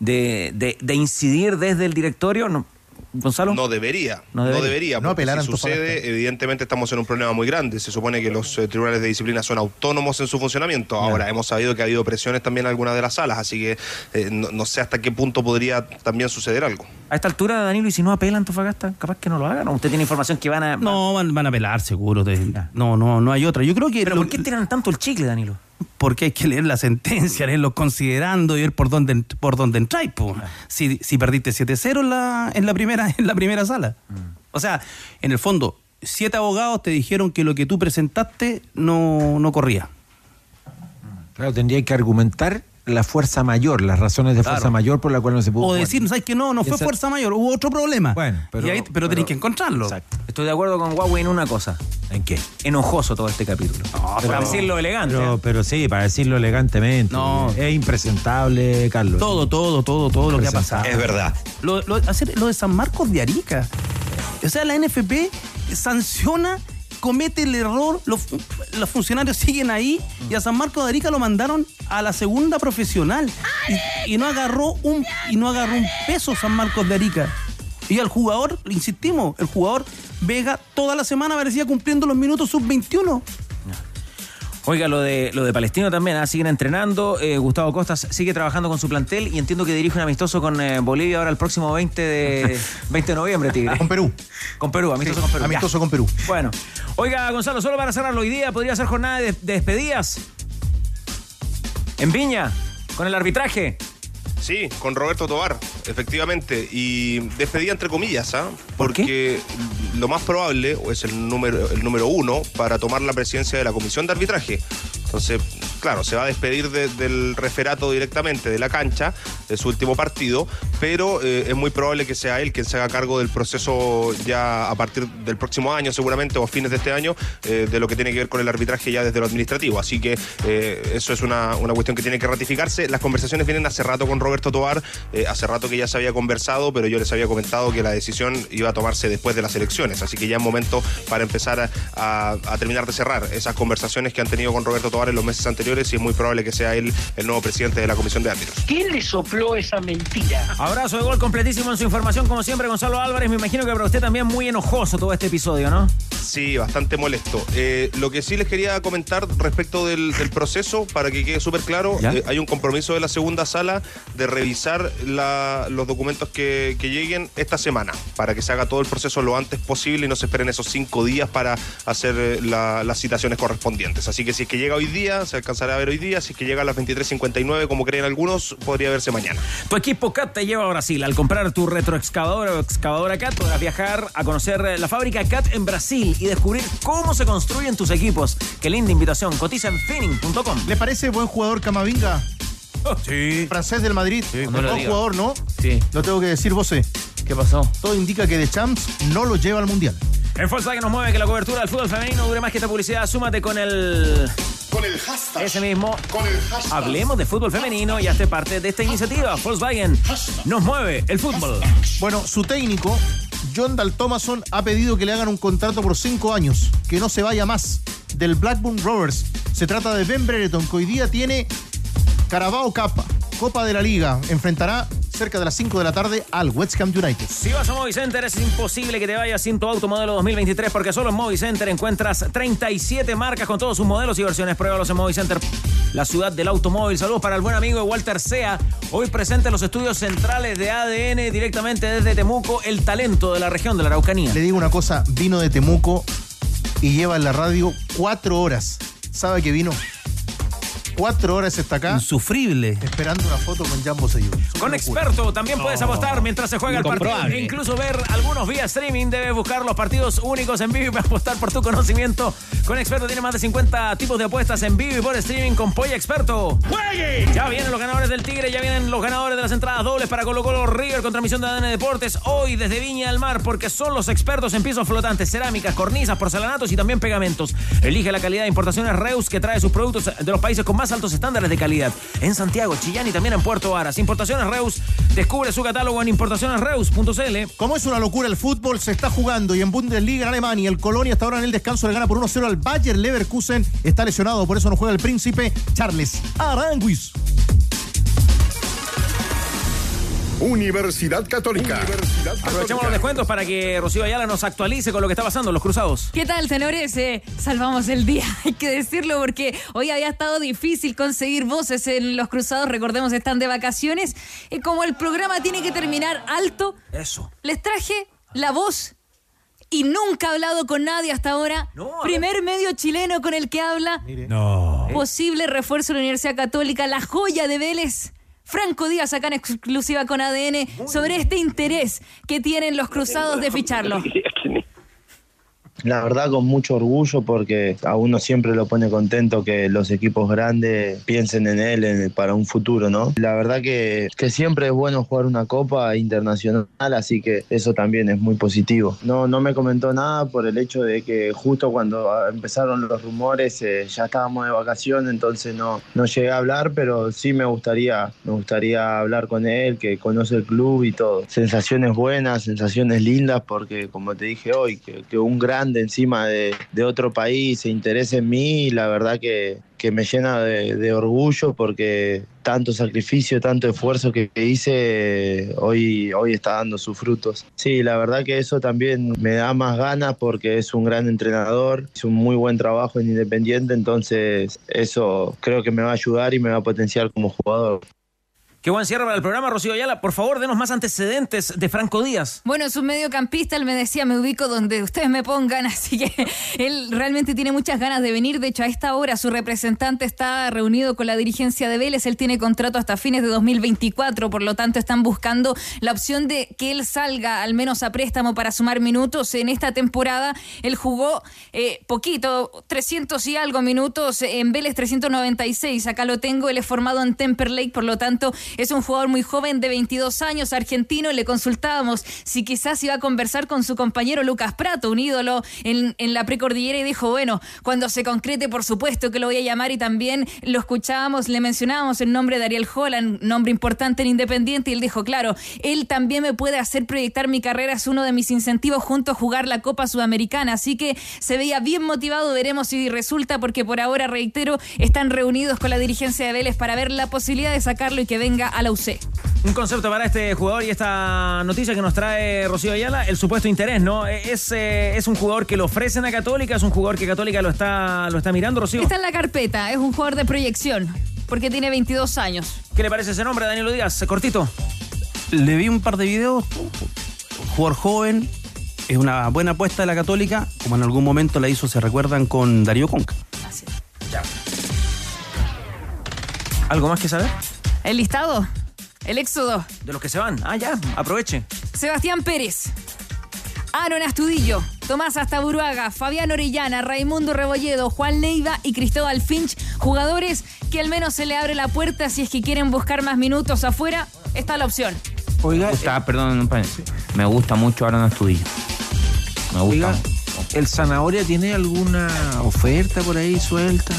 de, de- de incidir desde el directorio, ¿no? Gonzalo. No debería, No no debería. debería, No porque apelar a si sucede, evidentemente estamos en un problema muy grande. Se supone que los eh, tribunales de disciplina son autónomos en su funcionamiento. Ahora, hemos sabido que ha habido presiones también en algunas de las salas, así que eh, no, no sé hasta qué punto podría también suceder algo. A esta altura, Danilo, y si no apela Antofagasta, capaz que no lo hagan. ¿o ¿Usted tiene información que van a. No, van, van a apelar seguro. de- no, no, no hay otra. Yo creo que. ¿Pero lo- por qué tiran tanto el chicle, Danilo? Porque hay que leer la sentencia, leerlo considerando y ver por dónde, por dónde entráis. po. Si, si perdiste 7-0 en la, en, la primera, en la primera sala. O sea, en el fondo, siete abogados te dijeron que lo que tú presentaste no, no corría. Claro, tendría que argumentar la fuerza mayor, las razones de Claro. fuerza mayor por la cual no se pudo O jugar. decir, ¿sabes que No, no fue Esa- fuerza mayor, hubo otro problema. Bueno, pero- Y ahí- pero, tenéis que encontrarlo. Estoy de acuerdo con Huawei en una cosa. ¿En qué? Enojoso todo este capítulo. para decirlo elegante. Pero, pero sí, para decirlo elegantemente. No. Es impresentable, Carlos. Todo, todo, todo, todo lo que ha pasado. Es verdad. Lo, lo- hacer lo de San Marcos de Arica. O sea, la NFP sanciona, comete el error, los, los funcionarios siguen ahí y a San Marcos de Arica lo mandaron a la segunda profesional y, no agarró un y no agarró un peso San Marcos de Arica. Y al jugador, insistimos, el jugador Vega toda la semana parecía cumpliendo los minutos sub-21. Oiga, lo de, lo de Palestino también, ¿ah? siguen entrenando. eh, Gustavo Costas sigue trabajando con su plantel y entiendo que dirige un amistoso con eh, Bolivia ahora el próximo 20 de, 20 de noviembre, Tigre. Con Perú. Con Perú, amistoso Sí, con Perú. amistoso Ya. con Perú. Bueno, oiga, Gonzalo, solo para cerrarlo, hoy día podría ser jornada de, de despedidas. En Viña, con el arbitraje. Sí, con Roberto Tobar, efectivamente. Y despedida entre comillas, ¿ah? Porque lo más probable es el número, el número uno para tomar la presidencia de la comisión de arbitraje. Entonces, claro, se va a despedir de- del referato directamente de la cancha, de su último partido, pero eh, es muy probable que sea él quien se haga cargo del proceso ya a partir del próximo año, seguramente, o a fines de este año, eh, de lo que tiene que ver con el arbitraje ya desde lo administrativo. Así que eh, eso es una, una cuestión que tiene que ratificarse. Las conversaciones vienen hace rato con Roberto Tobar, hace rato que ya se había conversado, pero yo les había comentado que la decisión iba a tomarse después de las elecciones. Así que ya es momento para empezar a, a- a terminar de cerrar esas conversaciones que han tenido con Roberto Tobar en los meses anteriores y es muy probable que sea él el nuevo presidente de la comisión de árbitros. ¿Quién le sopló esa mentira? Abrazo de gol completísimo en su información, como siempre, Gonzalo Álvarez. Me imagino que para usted también muy enojoso todo este episodio, ¿no? Sí, bastante molesto. Eh, lo que sí les quería comentar respecto del, del proceso, para que quede súper claro, eh, hay un compromiso de la segunda sala de revisar la- los documentos que, que lleguen esta semana, para que se haga todo el proceso lo antes posible y no se esperen esos cinco días para hacer eh, la- las citaciones correspondientes. Así que si es que llega hoy día, se alcanzará a ver hoy día, si es que llega a las 23.59, como creen algunos, podría verse mañana. Tu equipo CAT te lleva a Brasil. Al comprar tu retroexcavadora o excavadora CAT, podrás viajar a conocer eh, la fábrica CAT en Brasil y descubrir cómo se construyen tus equipos. Qué linda invitación. Cotiza en finning.com. ¿Le parece buen jugador Camavinga? Sí. Francés del Madrid. no lo buen jugador, ¿no? Sí. Lo tengo que decir, vos. ¿Qué pasó? Todo indica que De Champs no lo lleva al Mundial. En Volkswagen nos mueve que la cobertura del fútbol femenino dure más que esta publicidad. Súmate con el. Con el hashtag. Ese mismo. Con el hashtag. Hablemos de fútbol femenino y hazte parte de esta iniciativa. Volkswagen nos mueve el fútbol. Bueno, su técnico, John Dal Thomason, ha pedido que le hagan un contrato por cinco años, que no se vaya más del Blackburn Rovers. Se trata de Ben Brereton, que hoy día tiene Carabao Cup, Copa de la Liga. Enfrentará cerca de las 5 de la tarde al West Ham United. Si vas a Movicenter es imposible que te vayas sin tu auto modelo 2023 porque solo en Movicenter encuentras 37 marcas con todos sus modelos y versiones. Pruébalos en Movicenter, la ciudad del automóvil. Saludos para el buen amigo de Walter Sea, hoy presente en los estudios centrales de ADN directamente desde Temuco, el talento de la región de la Araucanía. Le digo una cosa, vino de Temuco y lleva en la radio cuatro horas. ¿Sabe que vino? Cuatro horas está acá. Insufrible. Esperando una foto con Jambo Seyur. Con experto también puedes apostar mientras se juega el partido e incluso ver algunos vía streaming. Debes buscar los partidos únicos en vivo y apostar por tu conocimiento. Con experto tiene más de 50 tipos de apuestas en vivo y por streaming con Polla Experto. ¡Juegue! Ya vienen los ganadores del Tigre, ya vienen los ganadores de las entradas dobles para Colo Colo River con transmisión de ADN Deportes hoy desde Viña al Mar porque son los expertos en pisos flotantes, cerámicas, cornisas, porcelanatos y también pegamentos. Elige la calidad de importaciones Reus que trae sus productos de los países con más altos estándares de calidad. En Santiago, Chillán y también en Puerto Varas. Importaciones Reus, descubre su catálogo en importacionesreus.cl. Como es una locura el fútbol, se está jugando y en Bundesliga en Alemania, el Colonia hasta ahora en el descanso le gana por 1-0 al Bayer Leverkusen. Está lesionado, por eso no juega el príncipe Charles Aranguis. Universidad Católica. Aprovechemos los descuentos para que Rocío Ayala nos actualice con lo que está pasando en los cruzados. ¿Qué tal, tenores? Eh, salvamos el día, hay que decirlo, porque hoy había estado difícil conseguir voces en los cruzados. Recordemos, están de vacaciones. Y como el programa tiene que terminar alto, Eso. les traje la voz y nunca ha hablado con nadie hasta ahora. Primer medio chileno con el que habla. No. Posible refuerzo de la Universidad Católica, la joya de Vélez. Franco Díaz acá en exclusiva con ADN sobre este interés que tienen los cruzados de ficharlo. La verdad con mucho orgullo porque a uno siempre lo pone contento que los equipos grandes piensen en él en- para un futuro, ¿no? La verdad que, que siempre es bueno jugar una copa internacional, así que eso también es muy positivo. No, no me comentó nada por el hecho de que justo cuando empezaron los rumores eh, ya estábamos de vacación, entonces no, no llegué a hablar, pero sí me gustaría, me gustaría hablar con él, que conoce el club y todo. Sensaciones buenas, sensaciones lindas, porque como te dije hoy, que, un grande encima de, de otro país se interese en mí, la verdad que, que me llena de, de orgullo porque tanto sacrificio, tanto esfuerzo que, hice, hoy, hoy está dando sus frutos. Sí, la verdad que eso también me da más ganas porque es un gran entrenador, hizo un muy buen trabajo en Independiente, entonces eso creo que me va a ayudar y me va a potenciar como jugador. Qué buen cierre para el programa, Rocío Ayala. Por favor, denos más antecedentes de Franco Díaz. Bueno, es un mediocampista, él me decía, me ubico donde ustedes me pongan, así que él realmente tiene muchas ganas de venir. De hecho, a esta hora su representante está reunido con la dirigencia de Vélez, él tiene contrato hasta fines de 2024, por lo tanto están buscando la opción de que él salga al menos a préstamo para sumar minutos. En esta temporada él jugó eh, poquito, 300 y algo minutos, en Vélez 396, acá lo tengo, él es formado en Temperlake, por lo tanto es un jugador muy joven de 22 años, argentino. Le consultábamos si quizás iba a conversar con su compañero Lucas Prato, un ídolo en, en la precordillera, y dijo, bueno, cuando se concrete, por supuesto que lo voy a llamar. Y también lo escuchábamos, le mencionábamos el nombre de Ariel Holland, nombre importante en Independiente, y él dijo, claro, él también me puede hacer proyectar mi carrera, es uno de mis incentivos junto a jugar la Copa Sudamericana. Así que se veía bien motivado, veremos si resulta, porque por ahora, reitero, están reunidos con la dirigencia de Vélez para ver la posibilidad de sacarlo y que venga a la UC. Un concepto para este jugador y esta noticia que nos trae Rocío Ayala, el supuesto interés, ¿no? Es, eh, es un jugador que lo ofrecen a Católica, es un jugador que Católica lo está, lo está mirando, Rocío. Está en la carpeta, es un jugador de proyección, porque tiene 22 años. ¿Qué le parece ese nombre, Daniel Díaz? Cortito. Le vi un par de videos. Jugador joven. Es una buena apuesta de la Católica, como en algún momento la hizo, se recuerdan, con Darío Conca. ¿Algo más que saber? ¿El listado? ¿El éxodo? De los que se van. Ah, ya, aproveche. Sebastián Pérez. Aaron Astudillo, Tomás Astaburuaga, Fabián Orellana, Raimundo Rebolledo, Juan Leiva y Cristóbal Finch, jugadores que al menos se le abre la puerta si es que quieren buscar más minutos afuera, está la opción. me gusta, perdón, un paréntesis. me gusta mucho Aaron Astudillo. Me gusta. Oiga, ¿el Zanahoria tiene alguna oferta por ahí suelta?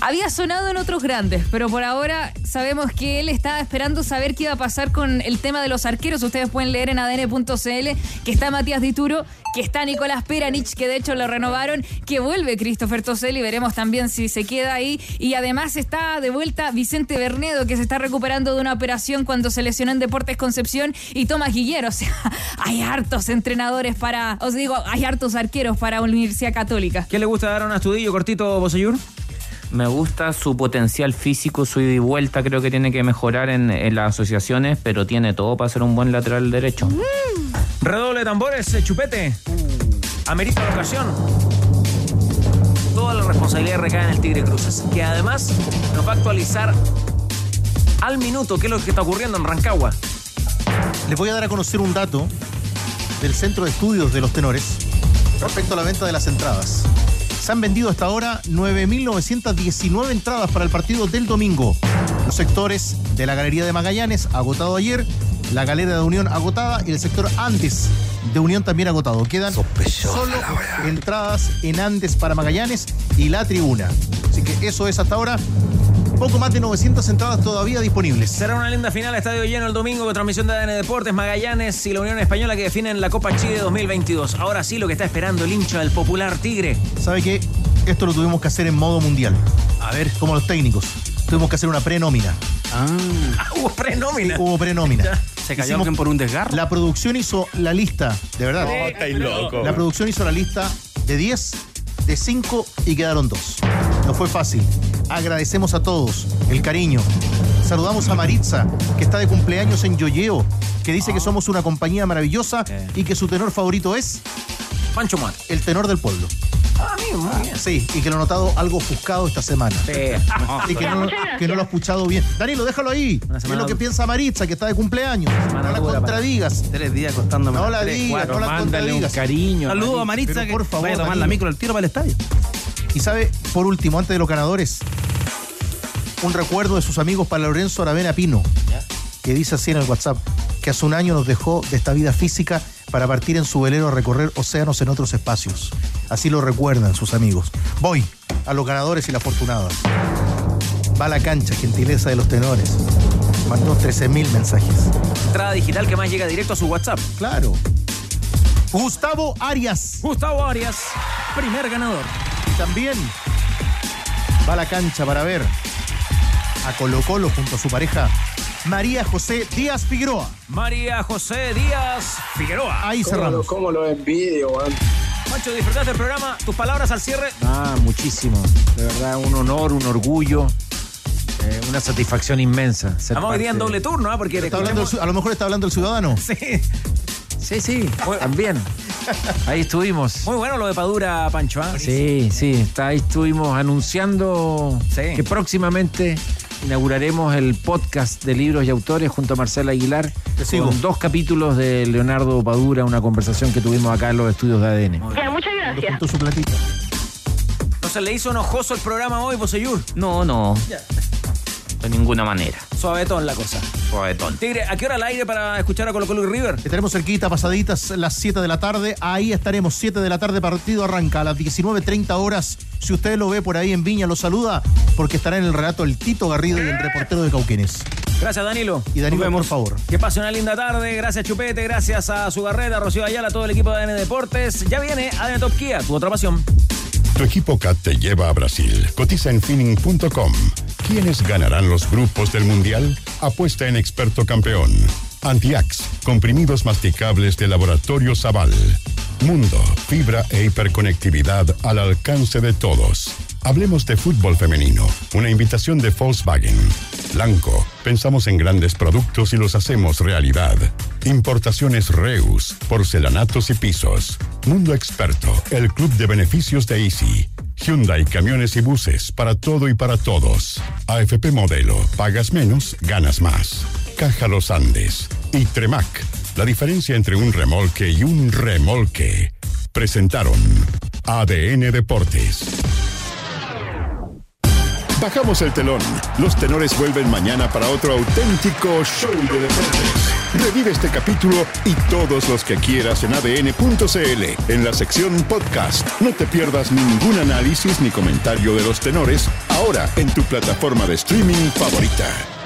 Había sonado en otros grandes, pero por ahora sabemos que él estaba esperando saber qué iba a pasar con el tema de los arqueros. Ustedes pueden leer en adn.cl que está Matías Dituro, que está Nicolás Peranich, que de hecho lo renovaron, que vuelve Christopher Toselli, veremos también si se queda ahí. Y además está de vuelta Vicente Bernedo, que se está recuperando de una operación cuando se lesionó en Deportes Concepción, y Tomás Guillero. O sea, hay hartos entrenadores para, os digo, hay hartos arqueros para Universidad Católica. ¿Qué le gusta dar a un astudillo cortito, Bosellur? Me gusta su potencial físico, su ida y vuelta, creo que tiene que mejorar en, en las asociaciones, pero tiene todo para ser un buen lateral derecho. Redoble de tambores, eh, chupete. Amerita la ocasión. Toda la responsabilidad recae en el Tigre Cruces, que además nos va a actualizar al minuto qué es lo que está ocurriendo en Rancagua. Les voy a dar a conocer un dato del Centro de Estudios de los Tenores respecto a la venta de las entradas. Se han vendido hasta ahora 9.919 entradas para el partido del domingo. Los sectores de la Galería de Magallanes, agotado ayer, la Galera de Unión agotada y el sector Andes de Unión también agotado. Quedan solo entradas en Andes para Magallanes y la tribuna. Así que eso es hasta ahora. Poco más de 900 entradas todavía disponibles. Será una linda final a estadio lleno el domingo con transmisión de ADN Deportes, Magallanes y la Unión Española que definen la Copa Chile 2022. Ahora sí lo que está esperando el hincha del popular Tigre. ¿Sabe qué? Esto lo tuvimos que hacer en modo mundial. A ver, como los técnicos. Tuvimos que hacer una prenómina. Ah, hubo prenómina. Hubo prenómina. Se cayó por un desgarro. La producción hizo la lista, de verdad. No, estáis loco. La producción hizo la lista de 10, de 5 y quedaron 2. No fue fácil. Agradecemos a todos el cariño. Saludamos a Maritza, que está de cumpleaños en Yoyeo, que dice que somos una compañía maravillosa y que su tenor favorito es Pancho Mar. el tenor del pueblo. Ah, amigo, muy bien. Sí, y que lo he notado algo ofuscado esta semana. Sí. Y que no, que no lo ha escuchado bien. Danilo, déjalo ahí. Es semana- lo que piensa Maritza, que está de cumpleaños. No la dura, contradigas. Tres días costándome. No la Tres, digas, cuatro. no la Mándale un contradigas. cariño. Saludos a Maritza Pero que por favor, vaya a tomar la Danilo. micro al tiro para el estadio. Y sabe, por último, antes de los ganadores, un recuerdo de sus amigos para Lorenzo Aravena Pino, que dice así en el WhatsApp, que hace un año nos dejó de esta vida física para partir en su velero a recorrer océanos en otros espacios. Así lo recuerdan sus amigos. Voy a los ganadores y la afortunada. Va a la cancha, gentileza de los tenores. Mandó 13.000 mensajes. Entrada digital que más llega directo a su WhatsApp. Claro. Gustavo Arias. Gustavo Arias, primer ganador. Y también va a la cancha para ver a Colo Colo junto a su pareja María José Díaz Figueroa. María José Díaz Figueroa. Ahí cerramos. ¿Cómo lo envidio, man? Pancho, disfrutaste del programa. Tus palabras al cierre. Ah, muchísimo. De verdad, un honor, un orgullo, eh, una satisfacción inmensa. Vamos hoy día en doble turno, ¿ah? Porque Está hablando el a lo mejor está hablando el ciudadano. Sí. Sí, sí, también. Ahí estuvimos. Muy bueno lo de Padura, Pancho, ¿ah? Sí, sí, está, ahí estuvimos anunciando Sí. que próximamente inauguraremos el podcast de libros y autores junto a Marcela Aguilar Te sigo. con dos capítulos de Leonardo Padura, una conversación que tuvimos acá en los estudios de ADN. Ya, muchas gracias. Su platita. Entonces le hizo enojoso el programa hoy, Poseyur. No, no. De ninguna manera. Suavetón la cosa. Suavetón. Tigre, ¿a qué hora al aire para escuchar a Colo Colo y River? Estaremos cerquita, pasaditas las 7 de la tarde. Ahí estaremos, 7 de la tarde, partido arranca a las 19.30 horas. Si usted lo ve por ahí en Viña, lo saluda, porque estará en el relato el Tito Garrido y el reportero de Cauquenes. Gracias, Danilo. Y Danilo, vemos. por favor. Que pase una linda tarde. Gracias, Chupete. Gracias a Sugarreta, Rocío Ayala, a todo el equipo de ADN Deportes. Ya viene ADN Top Kia, tu otra pasión. Tu equipo CAT te lleva a Brasil. Cotiza en finning.com. ¿Quiénes ganarán los grupos del Mundial? Apuesta en experto campeón. Antiax, comprimidos masticables de Laboratorio Zaval. Mundo, fibra e hiperconectividad al alcance de todos. Hablemos de fútbol femenino. Una invitación de Volkswagen. Blanco, pensamos en grandes productos y los hacemos realidad. Importaciones Reus, porcelanatos y pisos. Mundo Experto, el club de beneficios de Easy. Hyundai Camiones y Buses, para todo y para todos. AFP Modelo, pagas menos, ganas más. Caja Los Andes. Y Tremac, la diferencia entre un remolque y un remolque. Presentaron ADN Deportes. Bajamos el telón. Los tenores vuelven mañana para otro auténtico show de deportes. Revive este capítulo y todos los que quieras en adn.cl en la sección podcast. No te pierdas ningún análisis ni comentario de los tenores ahora en tu plataforma de streaming favorita.